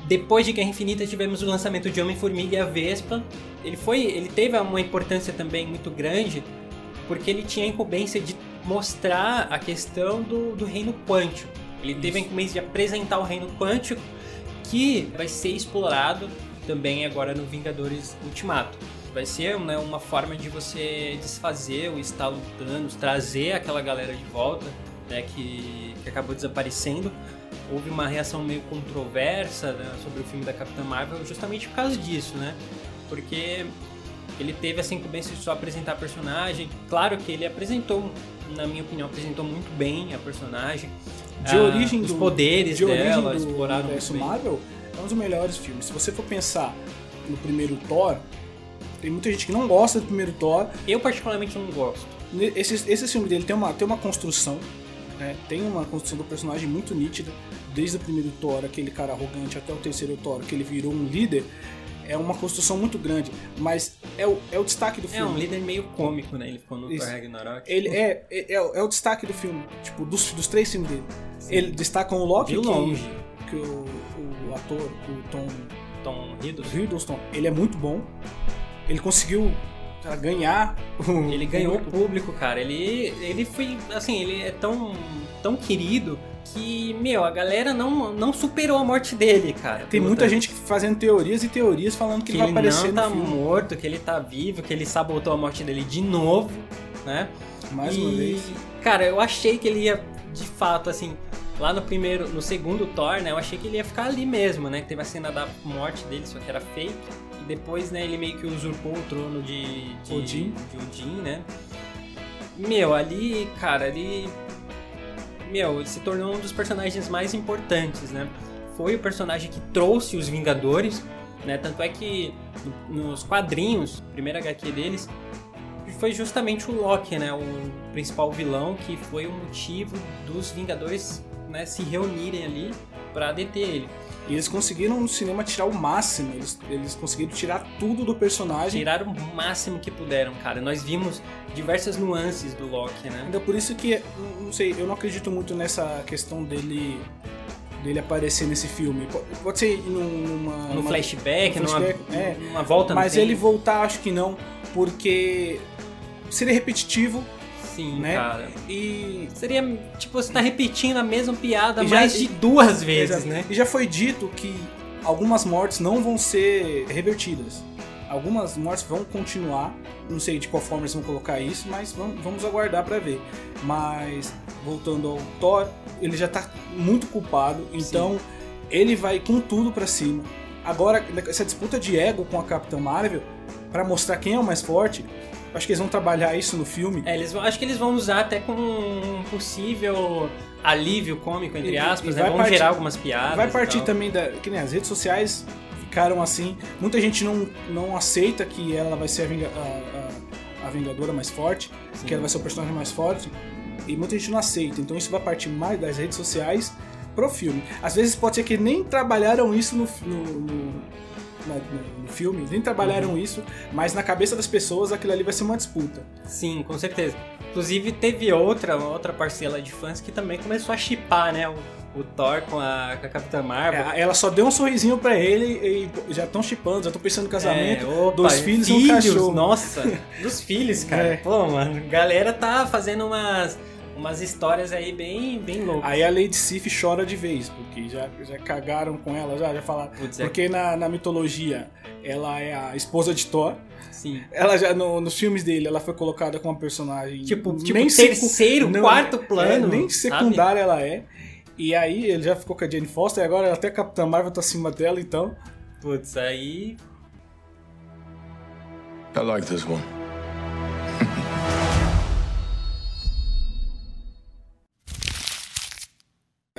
Depois de Guerra Infinita tivemos o lançamento de Homem-Formiga e a Vespa. Ele foi, ele teve uma importância também muito grande porque ele tinha a incumbência de mostrar a questão do, do reino quântico. Ele teve a incumbência de apresentar o reino quântico que vai ser explorado também agora no Vingadores Ultimato. Vai ser né, uma forma de você desfazer o estalo Thanos, trazer aquela galera de volta né, que, que acabou desaparecendo. Houve uma reação meio controversa né, sobre o filme da Capitã Marvel justamente por causa disso, né? Porque ele teve essa incumbência de só apresentar a personagem. Claro que ele apresentou, na minha opinião, apresentou muito bem a personagem. De Ah, origem os do poderes de dela, origem do exploraram universo. Marvel, é um dos melhores filmes. Se você for pensar no primeiro Thor, tem muita gente que não gosta do primeiro Thor. Eu particularmente não gosto. Esse, esse filme dele tem uma, tem uma construção, né? tem uma construção do personagem muito nítida, desde o primeiro Thor, aquele cara arrogante, até o terceiro Thor, que ele virou um líder. é uma construção muito grande, mas é o, é o destaque do É filme. um líder meio cômico, né? Ele ficou no Isso. Thor Ragnarok. Ele é, é, é, o- é o destaque do filme, tipo, dos, dos três filmes dele. Ele destacam o Loki, De que, longe. que o, o ator, o Tom Tom Hiddleston. Hiddleston, ele é muito bom. Ele conseguiu ganhar. o- Ele ganhou o público, cara. Ele, ele foi, assim, ele é tão, tão querido que, meu, a galera não, não superou a morte dele, cara. Tem muita gente fazendo teorias e teorias falando que, que ele vai ele aparecer não tá morto, que ele tá vivo, que ele sabotou a morte dele de novo, né? Mais e, uma vez. Cara, eu achei que ele ia, de fato, assim, lá no primeiro, no segundo Thor, né? Eu achei que ele ia ficar ali mesmo, né? Que teve a cena da morte dele, só que era fake. E depois, né, ele meio que usurpou o trono de, de Odin. de Odin, né? Meu, ali, cara, ali. Meu, ele se tornou um dos personagens mais importantes, né? Foi o personagem que trouxe os Vingadores, né? Tanto é que no- nos quadrinhos, primeira HQ deles, foi justamente o Loki, né? O principal vilão que foi o motivo dos Vingadores né, se reunirem ali pra deter ele. E eles conseguiram no cinema tirar o máximo. Eles, eles conseguiram tirar tudo do personagem. Tiraram o máximo que puderam, cara. Nós vimos diversas nuances do Loki, né? Ainda por isso que, não sei, eu não acredito muito nessa questão dele dele aparecer nesse filme. Po- Pode ser num- numa... No numa- flashback, numa, flashback, é. numa volta no Mas ele voltar, acho que não, porque seria repetitivo Sim, né? cara. e... Seria, tipo, você tá repetindo a mesma piada E já- mais de duas vezes, né? E já foi dito que algumas mortes não vão ser revertidas. Algumas mortes vão continuar. Não sei de qual forma eles vão colocar isso, mas vamos, vamos aguardar pra ver. Mas voltando ao Thor, ele já tá muito culpado, então ele vai com tudo pra cima. Agora, essa disputa de ego com a Capitã Marvel, pra mostrar quem é o mais forte, acho que eles vão trabalhar isso no filme. É, eles vão, acho que eles vão usar até com um possível alívio cômico, entre E- aspas, e né? vai Vão partir- gerar algumas piadas. Vai e partir também da. Que nem as redes sociais ficaram assim. Muita gente não, não aceita que ela vai ser a, vinga- a- a- a Vingadora mais forte, Sim. que ela vai ser o personagem mais forte. E muita gente não aceita. Então isso vai partir mais das redes sociais pro filme. Às vezes pode ser que nem trabalharam isso no, no, no- na- no- filme, nem trabalharam Uhum. isso, mas na cabeça das pessoas aquilo ali vai ser uma disputa. Sim, com certeza. Inclusive teve outra, outra parcela de fãs que também começou a chipar, né? O, o Thor com a, com a Capitã Marvel. É, ela só deu um sorrisinho pra ele e já estão chipando, já estão pensando no casamento. É, opa, dois filhos e um cachorro. Nossa, dos filhos, cara. É. Pô, mano, galera tá fazendo umas, umas histórias aí bem, bem loucas. Aí a Lady Sif chora de vez, porque já, já cagaram com ela, já, já falaram. Putz, é, Porque na, na mitologia ela é a esposa de Thor. sim. Ela já, no- nos filmes dele, ela foi colocada como uma personagem. Tipo, tipo nem secu- terceiro, não, quarto é, plano. nem sabe? secundária ela é. E aí ele já ficou com a Jane Foster, e agora até a Capitã Marvel tá acima dela, então. Putz, aí. I like this one.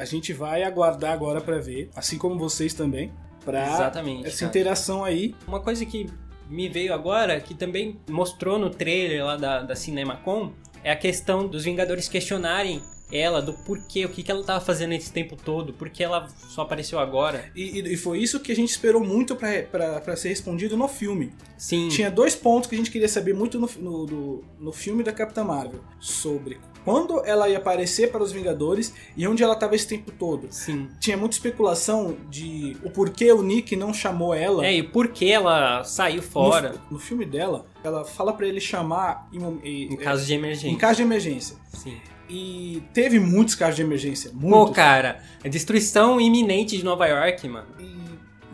Gente vai aguardar agora pra ver, assim como vocês também, pra Exatamente, essa cara. interação aí. Uma coisa que me veio agora, que também mostrou no trailer lá da, da CinemaCon, é a questão dos Vingadores questionarem ela do porquê, o que, que ela tava fazendo esse tempo todo, por que ela só apareceu agora. E, e- foi isso que a gente esperou muito pra ser respondido no filme. Sim, Tinha dois pontos que a gente queria saber muito no, no, do- no filme da Capitã Marvel. Sobre quando ela ia aparecer para os Vingadores e onde ela estava esse tempo todo. sim. Tinha muita especulação de o porquê o Nick não chamou ela. É, e por que ela saiu No- fora, No, filme dela, ela fala pra ele chamar em, mom- e- em caso de emergência. em caso de emergência. Sim. E teve muitos casos de emergência. Pô, Muitos. cara, a destruição iminente de Nova York, mano. E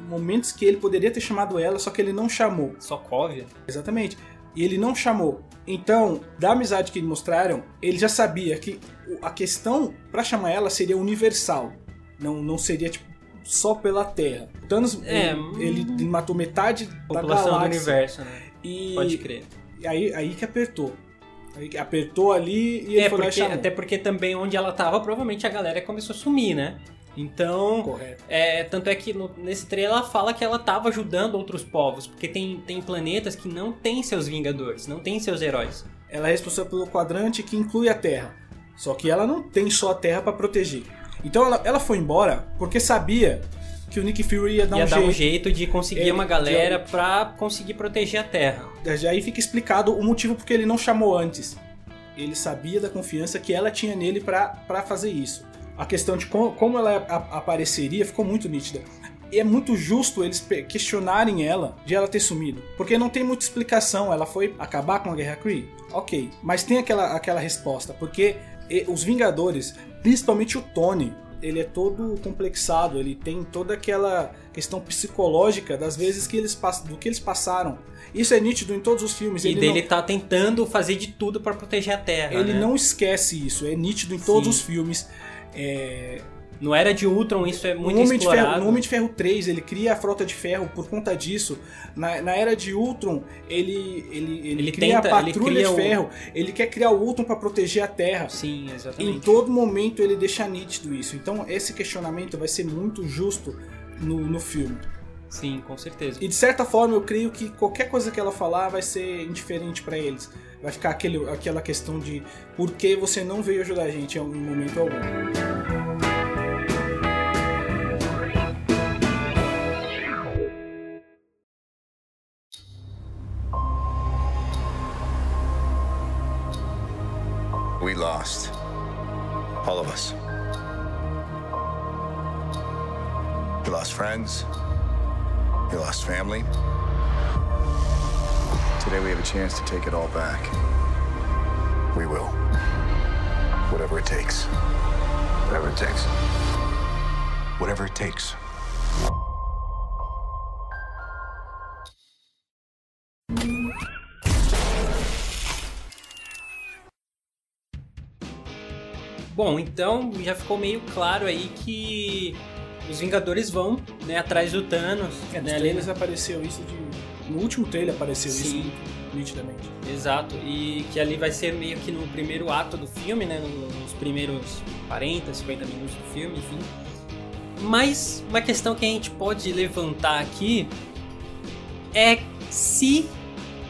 momentos que ele poderia ter chamado ela, só que ele não chamou. Sokovia. Exatamente. E ele não chamou. Então, da amizade que mostraram, ele já sabia que a questão pra chamar ela seria universal. Não, não seria tipo só pela Terra. O Thanos É, ele, ele matou metade da População do galáxia. universo, né? E Pode crer. e aí, aí que apertou. Aí apertou ali e ele É, foi lá e porque, até porque também onde ela tava, provavelmente a galera começou a sumir, né? Então, Correto. é, tanto é que no- nesse trailer ela fala que ela tava ajudando outros povos, porque tem, tem planetas que não tem seus vingadores, não tem seus heróis. Ela é responsável pelo quadrante que inclui a Terra. Só que ela não tem só a Terra pra proteger. Então ela, ela foi embora porque sabia que o Nick Fury ia dar, ia um, dar jeito. um jeito de conseguir Ele- uma galera pra conseguir proteger a Terra. Aí fica explicado o motivo porque ele não chamou antes. Ele sabia da confiança que ela tinha nele pra fazer isso. A questão de como, como ela apareceria ficou muito nítida. E é muito justo eles questionarem ela de ela ter sumido. Porque não tem muita explicação. Ela foi acabar com a Guerra Kree? Ok. Mas tem aquela, aquela resposta. Porque os Vingadores, principalmente o Tony, ele é todo complexado. Ele tem toda aquela questão psicológica das vezes que eles do que eles passaram. Isso é nítido em todos os filmes. E ele dele não, tá tentando fazer de tudo pra proteger a Terra. ele né? não esquece isso. É nítido em todos Sim. os filmes. É, No Era de Ultron isso é muito no, Homem de Ferro, explorado. no Homem de Ferro 3, ele cria a Frota de Ferro por conta disso. Na, na Era de Ultron, ele, ele, ele, Ele cria tenta- a Patrulha cria de o- Ferro. Ele quer criar o Ultron para proteger a Terra. Sim, Em exatamente. todo momento ele deixa nítido isso. Então esse questionamento vai ser muito justo no, no filme. Sim, com certeza. E de certa forma eu creio que qualquer coisa que ela falar vai ser indiferente para eles. Vai ficar aquele, aquela questão de por que você não veio ajudar a gente em algum momento algum. Friends. We lost family. Today we have a chance to take it all back. We will. Whatever it takes. Whatever it takes. Whatever it takes. Bom, então já ficou meio claro aí que os Vingadores vão né, atrás do Thanos. É, né, ali trailers apareceu isso de. No último trailer apareceu isso Sim. muito nitidamente. Exato, e que ali vai ser meio que no primeiro ato do filme, né? Nos primeiros 40, 50 minutos do filme, enfim. Mas uma questão que a gente pode levantar aqui é se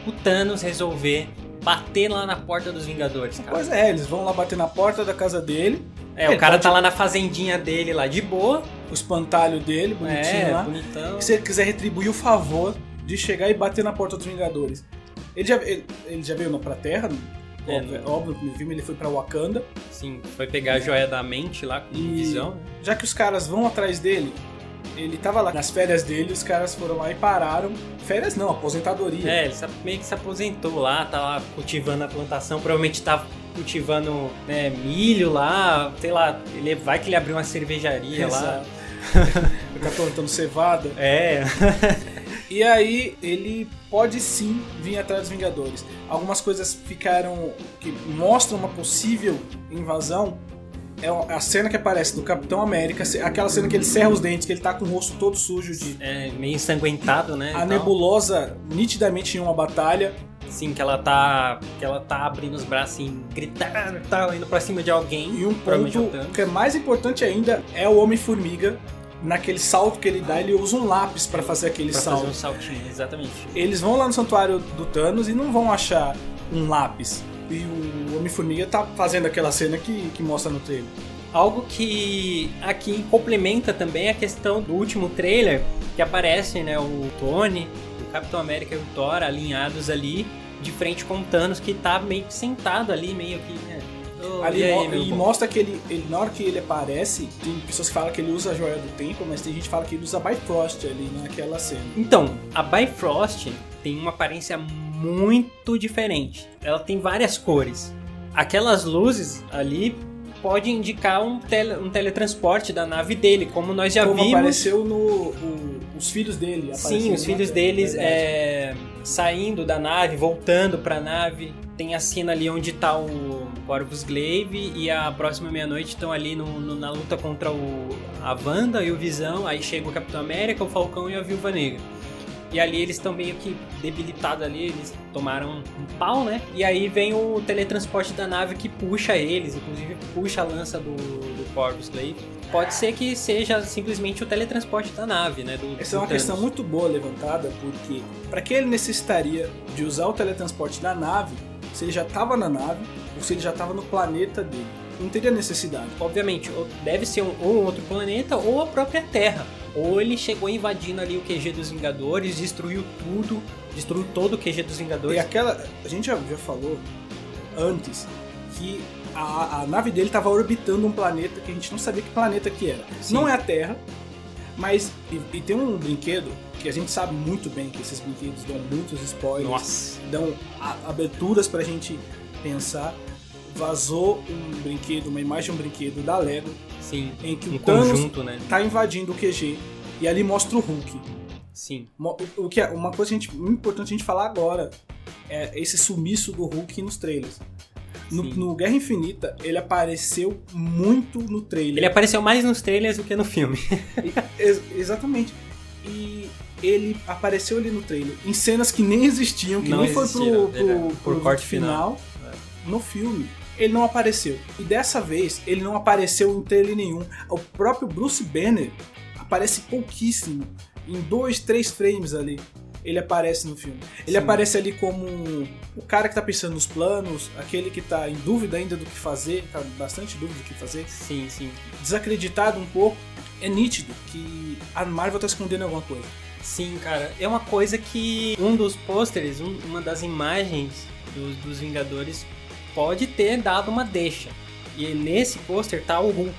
o Thanos resolver bater lá na porta dos Vingadores, cara. Pois é, eles vão lá bater na porta da casa dele, É, o cara pode- tá lá na fazendinha dele lá de boa. O espantalho dele, bonitinho é, lá. bonitão. Se ele quiser retribuir o favor de chegar e bater na porta dos Vingadores. Ele já, ele, ele já veio pra Terra, É, óbvio, no- óbvio, no primeiro filme ele foi pra Wakanda. Sim, foi pegar a joia da mente lá com E- visão. né? Já que os caras vão atrás dele, ele tava lá nas férias dele, os caras foram lá e pararam. Férias não, aposentadoria. É, ele meio que se aposentou lá, tá lá cultivando a plantação, provavelmente tá cultivando né, milho lá, sei lá, ele vai que ele abriu uma cervejaria lá. Exato. Ele tá plantando cevada. É, E aí ele pode sim vir atrás dos Vingadores. Algumas coisas ficaram que mostram uma possível invasão. É a cena que aparece do Capitão América, aquela cena que ele serra os dentes, que ele tá com o rosto todo sujo de. é, meio ensanguentado, né? A nebulosa nitidamente em uma batalha. Sim, que ela tá. Que ela tá abrindo os braços assim, gritando e tal, indo pra cima de alguém. E um ponto que é mais importante ainda é o Homem-Formiga. Naquele salto que ele dá, ele usa um lápis pra fazer aquele Pra salto. fazer um saltinho, exatamente. Eles vão lá no santuário do Thanos e não vão achar um lápis. E o Homem-Formiga tá fazendo aquela cena que, que mostra no trailer. Algo que aqui complementa também a questão do último trailer, que aparece, né, o Tony, o Capitão América e o Thor alinhados ali, de frente com o Thanos, que tá meio que sentado ali, meio que, né, "Ô, Ali e aí, mo- e bom?" mostra que ele, ele, na hora que ele aparece, tem pessoas que falam que ele usa a joia do tempo, mas tem gente que fala que ele usa Bifrost ali naquela cena. Então, a Bifrost tem uma aparência muito diferente. Ela tem várias cores. Aquelas luzes ali pode indicar um, tele- um teletransporte da nave dele, como nós já Como vimos. apareceu no. o- os filhos dele. Sim, os filhos deles é, saindo da nave, voltando pra nave. Tem a cena ali onde tá o Corvus Glaive e a próxima meia-noite estão ali no- no- na luta contra o, a Wanda e o Visão. Aí chega o Capitão América, o Falcão e a Viúva Negra. E ali eles estão meio que debilitados ali, eles tomaram um pau, né? E aí vem o teletransporte da nave que puxa eles, inclusive puxa a lança do, do Corvus Glaive. Pode ser que seja simplesmente o teletransporte da nave, né? Do, Essa é do uma Thanos. questão muito boa levantada, porque para que ele necessitaria de usar o teletransporte da nave se ele já estava na nave ou se ele já estava no planeta dele? Não teria necessidade. Obviamente, deve ser um, ou outro planeta ou a própria Terra. Ou ele chegou invadindo ali o QG dos Vingadores, destruiu tudo, destruiu todo o QG dos Vingadores. E aquela. A gente já, já falou antes que a, a nave dele estava orbitando um planeta que a gente não sabia que planeta que era. Sim. Não é a Terra, mas. E, e tem um brinquedo que a gente sabe muito bem que esses brinquedos dão muitos spoilers, Nossa. dão a- aberturas pra gente pensar. Vazou um brinquedo, uma imagem de um brinquedo da Lego, Sim. em que Um o Thanos conjunto, né? tá invadindo o QG e ali mostra o Hulk. Sim. O que é uma coisa que a gente, muito importante a gente falar agora é esse sumiço do Hulk nos trailers. No, Sim. no Guerra Infinita, ele apareceu muito no trailer. Ele apareceu mais nos trailers do que no filme. Ex- exatamente. E ele apareceu ali no trailer, em cenas que nem existiam, que Não nem foi pro, pro, Por pro corte final. No filme, ele não apareceu. E dessa vez, ele não apareceu em trailer nenhum. O próprio Bruce Banner aparece pouquíssimo. Em dois, três frames ali. Ele aparece no filme. Ele Sim. aparece ali como o cara que tá pensando nos planos, aquele que tá em dúvida ainda do que fazer, tá bastante dúvida do que fazer, Sim, sim. desacreditado um pouco. É nítido que a Marvel tá escondendo alguma coisa. Sim, cara. É uma coisa que um dos pôsteres, um- uma das imagens dos, dos Vingadores pode ter dado uma deixa. E nesse pôster tá o Hulk.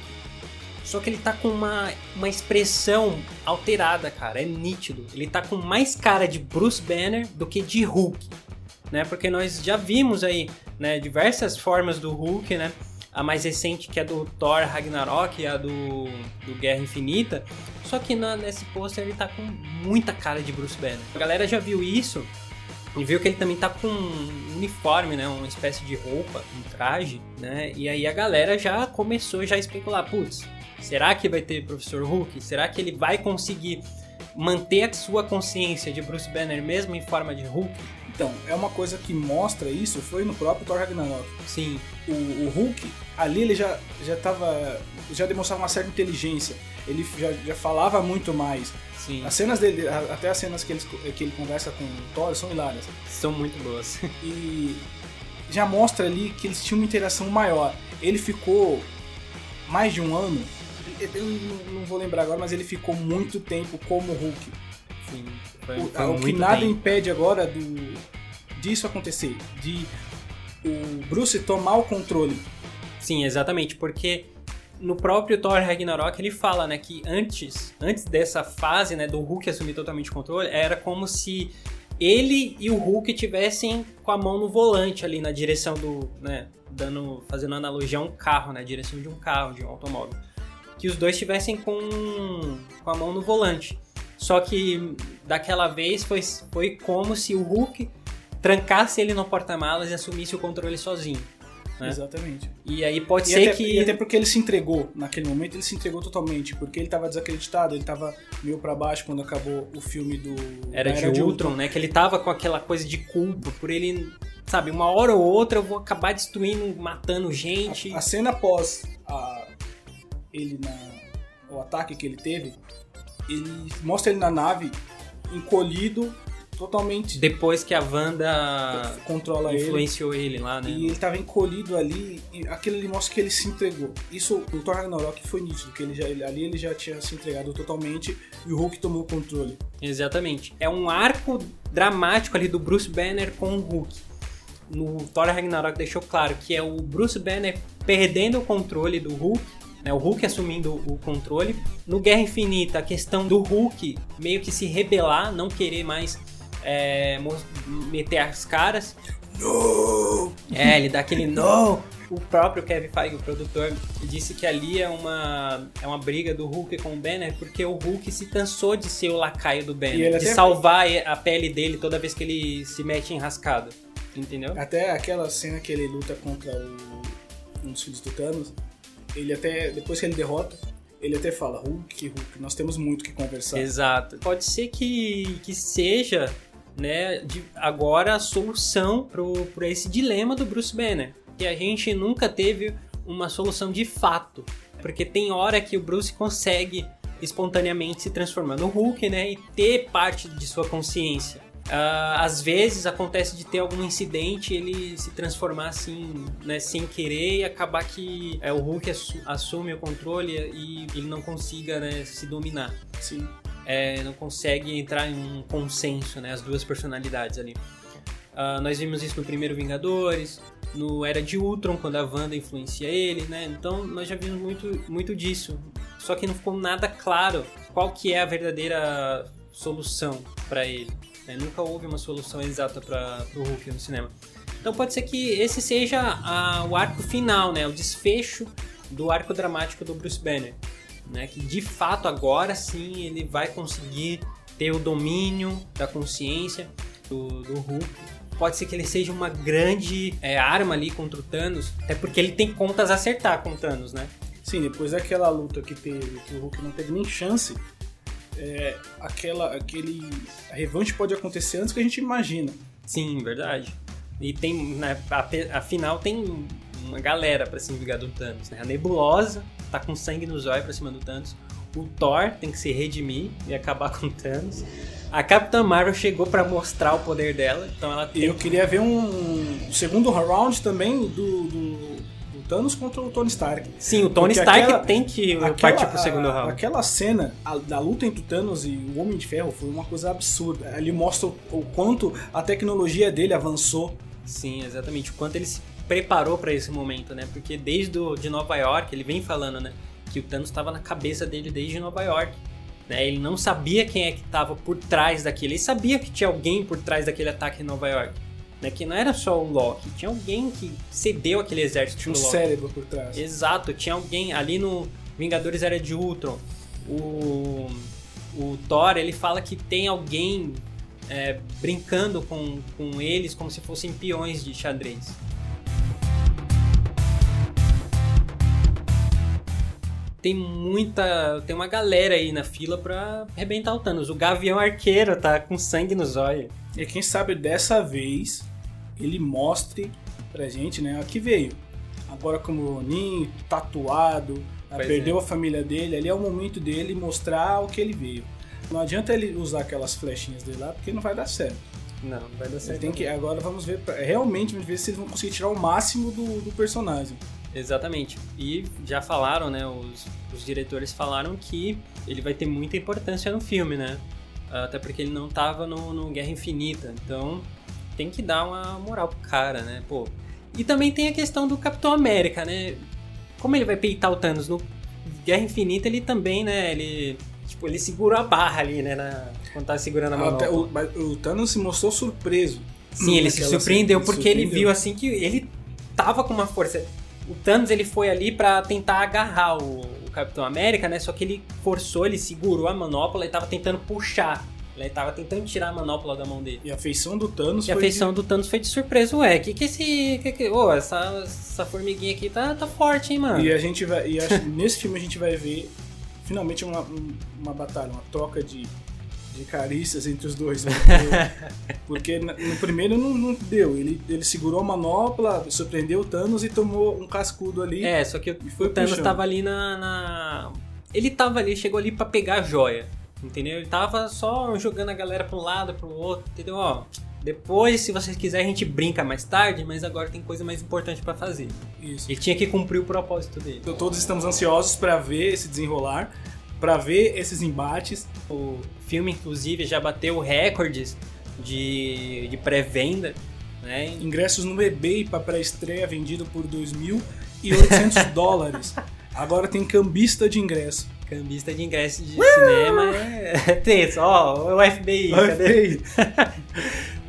Só que ele tá com uma, uma expressão alterada, cara. É nítido. Ele tá com mais cara de Bruce Banner do que de Hulk. Né? Porque nós já vimos aí né, diversas formas do Hulk, né? A mais recente que é do Thor Ragnarok e a do, do Guerra Infinita. Só que na- nesse pôster ele tá com muita cara de Bruce Banner. A galera já viu isso e viu que ele também tá com um uniforme, né? Uma espécie de roupa, um traje, né? E aí a galera já começou já a especular, putz, será que vai ter Professor Hulk? Será que ele vai conseguir manter a sua consciência de Bruce Banner mesmo em forma de Hulk? Então, é uma coisa que mostra isso, foi no próprio Thor Ragnarok. Sim, O, o Hulk, ali ele já, já tava. já demonstrava uma certa inteligência. Ele já, já falava muito mais. sim. As cenas dele, até as cenas que ele, que ele conversa com o Thor são hilárias. São muito boas. E já mostra ali que eles tinham uma interação maior. Ele ficou mais de um ano, eu não vou lembrar agora, mas ele ficou muito tempo como Hulk. Sim, foi, O, foi o que nada bem. impede agora do, disso acontecer, de o Bruce tomar o controle. Sim, exatamente, porque no próprio Thor Ragnarok ele fala, né, que antes, antes dessa fase, né, do Hulk assumir totalmente o controle, era como se ele e o Hulk tivessem com a mão no volante ali na direção do, né, dando, fazendo analogia a um carro, na direção de um carro, de um automóvel, que os dois estivessem com com a mão no volante. Só que daquela vez foi, foi como se o Hulk trancasse ele no porta-malas e assumisse o controle sozinho. né? Exatamente. E aí pode E ser até, que. e até porque ele se entregou naquele momento, ele se entregou totalmente, porque ele tava desacreditado, ele tava meio pra baixo quando acabou o filme do Era da de Ultron, né? Que ele tava com aquela coisa de culpa por ele, sabe, uma hora ou outra eu vou acabar destruindo, matando gente. A cena após a- ele na o ataque que ele teve, ele mostra ele na nave encolhido, totalmente Depois que a Wanda controla ele. influenciou ele, lá, né? E ele tava encolhido ali, e aquilo ali mostra que ele se entregou. Isso, o Thor Ragnarok foi nítido, que ele já, ele- ali ele já tinha se entregado totalmente e o Hulk tomou o controle. Exatamente. É um arco dramático ali do Bruce Banner com o Hulk. No Thor Ragnarok deixou claro que é o Bruce Banner perdendo o controle do Hulk, né, o Hulk assumindo o controle. No Guerra Infinita, a questão do Hulk meio que se rebelar, não querer mais é, meter as caras. No! É, ele dá aquele no. O próprio Kevin Feige, o produtor, disse que ali é uma, é uma briga do Hulk com o Banner, porque o Hulk se cansou de ser o lacaio do E Banner, de salvar a pele dele toda vez que ele se mete em rascado. Entendeu? Até aquela cena que ele luta contra o, um dos filhos do Thanos, ele até, depois que ele derrota, ele até fala, Hulk, Hulk, nós temos muito que conversar. Exato. Pode ser que, que seja, né, de, agora a solução para esse dilema do Bruce Banner. Que a gente nunca teve uma solução de fato. Porque tem hora que o Bruce consegue espontaneamente se transformar no Hulk, né, e ter parte de sua consciência. Uh, às vezes acontece de ter algum incidente ele se transformar assim, né, sem querer e acabar que é, o Hulk assume o controle e ele não consiga né, se dominar. Sim. É, não consegue entrar em um consenso, né, as duas personalidades ali. Uh, nós vimos isso no primeiro Vingadores, no Era de Ultron, quando a Wanda influencia ele, né? Então nós já vimos muito, muito disso. Só que não ficou nada claro qual que é a verdadeira solução para ele. Né? Nunca houve uma solução exata para o Hulk no cinema. Então pode ser que esse seja a, o arco final, né? O desfecho do arco dramático do Bruce Banner. Né? Que de fato agora sim ele vai conseguir ter o domínio da consciência do, do Hulk. Pode ser que ele seja uma grande é, arma ali contra o Thanos, até porque ele tem contas a acertar com o Thanos, né? Sim, depois daquela luta que teve, que o Hulk não teve nem chance, é, aquela, aquele a revanche pode acontecer antes que a gente imagina. Sim, verdade. E tem, né, afinal tem uma galera para se vingar do Thanos, né? A Nebulosa tá com sangue nos olhos para cima do Thanos. O Thor tem que se redimir e acabar com o Thanos. A Capitã Marvel chegou para mostrar o poder dela, então ela tem... Eu queria ver um segundo round também do, do Thanos contra o Tony Stark. Sim, o Tony Porque Stark aquela, tem que aquela, partir pro segundo round. Aquela cena a, da luta entre o Thanos e o Homem de Ferro foi uma coisa absurda. Ele mostra o, o quanto a tecnologia dele avançou. Sim, exatamente. O quanto ele se preparou para esse momento, né? Porque desde do, de Nova York, ele vem falando, né? Que o Thanos estava na cabeça dele desde Nova York. Né? Ele não sabia quem é que estava por trás daquilo. Ele sabia que tinha alguém por trás daquele ataque em Nova York né? Que não era só o Loki, tinha alguém que cedeu aquele exército Tinha um Loki. cérebro por trás. Exato, tinha alguém ali no Vingadores Era de Ultron. O, o Thor, ele fala que tem alguém é, brincando com, com eles como se fossem peões de xadrez. tem muita. Tem uma galera aí na fila pra arrebentar o Thanos. O Gavião Arqueiro tá com sangue nos olhos. E quem sabe dessa vez ele mostre pra gente, né, a que veio. Agora como o Ronin, tatuado, pois perdeu é. a família dele, ali é o momento dele mostrar o que ele veio. Não adianta ele usar aquelas flechinhas dele lá, porque não vai dar certo. Não, não vai dar certo. Tem que, agora vamos ver, realmente vamos ver se eles vão conseguir tirar o máximo do, do personagem. Exatamente. E já falaram, né? Os, os diretores falaram que ele vai ter muita importância no filme, né? Até porque ele não tava no, no Guerra Infinita. Então tem que dar uma moral pro cara, né? Pô. E também tem a questão do Capitão América, né? Como ele vai peitar o Thanos no Guerra Infinita, ele também, né? Ele. Tipo, ele segurou a barra ali, né? Na, quando tava segurando a mão. O, o Thanos se mostrou surpreso. Sim, ele se surpreendeu porque surpreendeu. ele viu assim que ele tava com uma força. O Thanos ele foi ali para tentar agarrar o, o, Capitão América, né? Só que ele forçou, ele segurou a manopla e tava tentando puxar. Ele tava tentando tirar a manopla da mão dele. E a feição do Thanos e foi. a feição de... do Thanos foi de surpresa. Ué, que que esse. Que que... Oh, essa, essa formiguinha aqui tá, tá forte, hein, mano? E a gente vai. E acho, nesse filme a gente vai ver finalmente uma, uma batalha, uma troca de, de carícias entre os dois. Né? Porque, porque no primeiro não, não, deu. Ele, ele segurou a manopla, surpreendeu o Thanos e tomou um cascudo ali. É, só que o, o Thanos puxando. tava ali na, na. Ele tava ali, chegou ali para pegar a joia. Entendeu? Ele tava só jogando a galera pra um lado, pro outro, entendeu? Ó, depois, se vocês quiserem, a gente brinca mais tarde, mas agora tem coisa mais importante para fazer. Isso. Ele tinha que cumprir o propósito dele. Então, todos estamos ansiosos para ver esse desenrolar, para ver esses embates. O filme, inclusive, já bateu recordes de, de pré-venda. Né? Ingressos no eBay para pré-estreia vendido por 2.800 dólares. Agora tem cambista de ingresso. Cambista de ingresso de uh! cinema é tenso. Ó, o FBI. O cadê? FBI.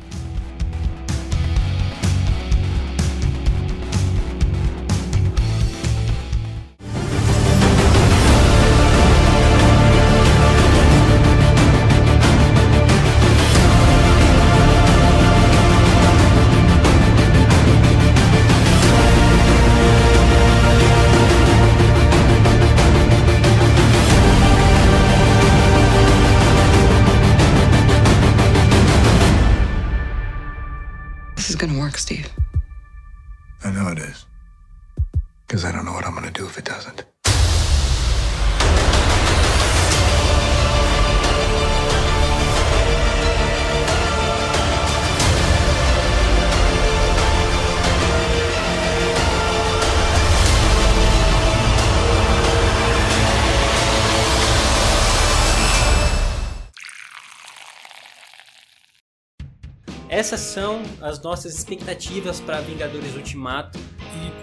essas são as nossas expectativas para Vingadores Ultimato.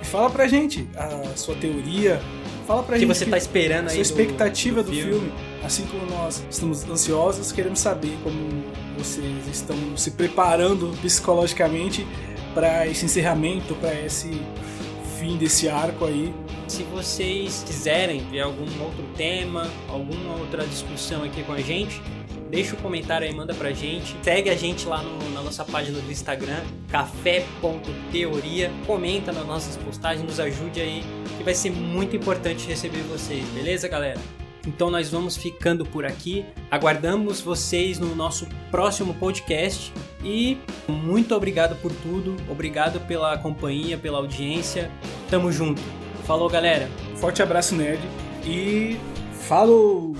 E fala pra gente a sua teoria, fala pra que gente você tá esperando a aí sua do- expectativa do, do filme. Assim como nós estamos ansiosos, queremos saber como vocês estão se preparando psicologicamente para esse encerramento, para esse fim desse arco aí. Se vocês quiserem ver algum outro tema, alguma outra discussão aqui com a gente, deixa o comentário aí, manda pra gente. Segue a gente lá no- na nossa página do Instagram, café.teoria. Comenta nas nossas postagens, nos ajude aí, que vai ser muito importante receber vocês, beleza, galera? Então nós vamos ficando por aqui. Aguardamos vocês no nosso próximo podcast. E muito obrigado por tudo. Obrigado pela companhia, pela audiência. Tamo junto. Falou, galera. Forte abraço, nerd. E falou!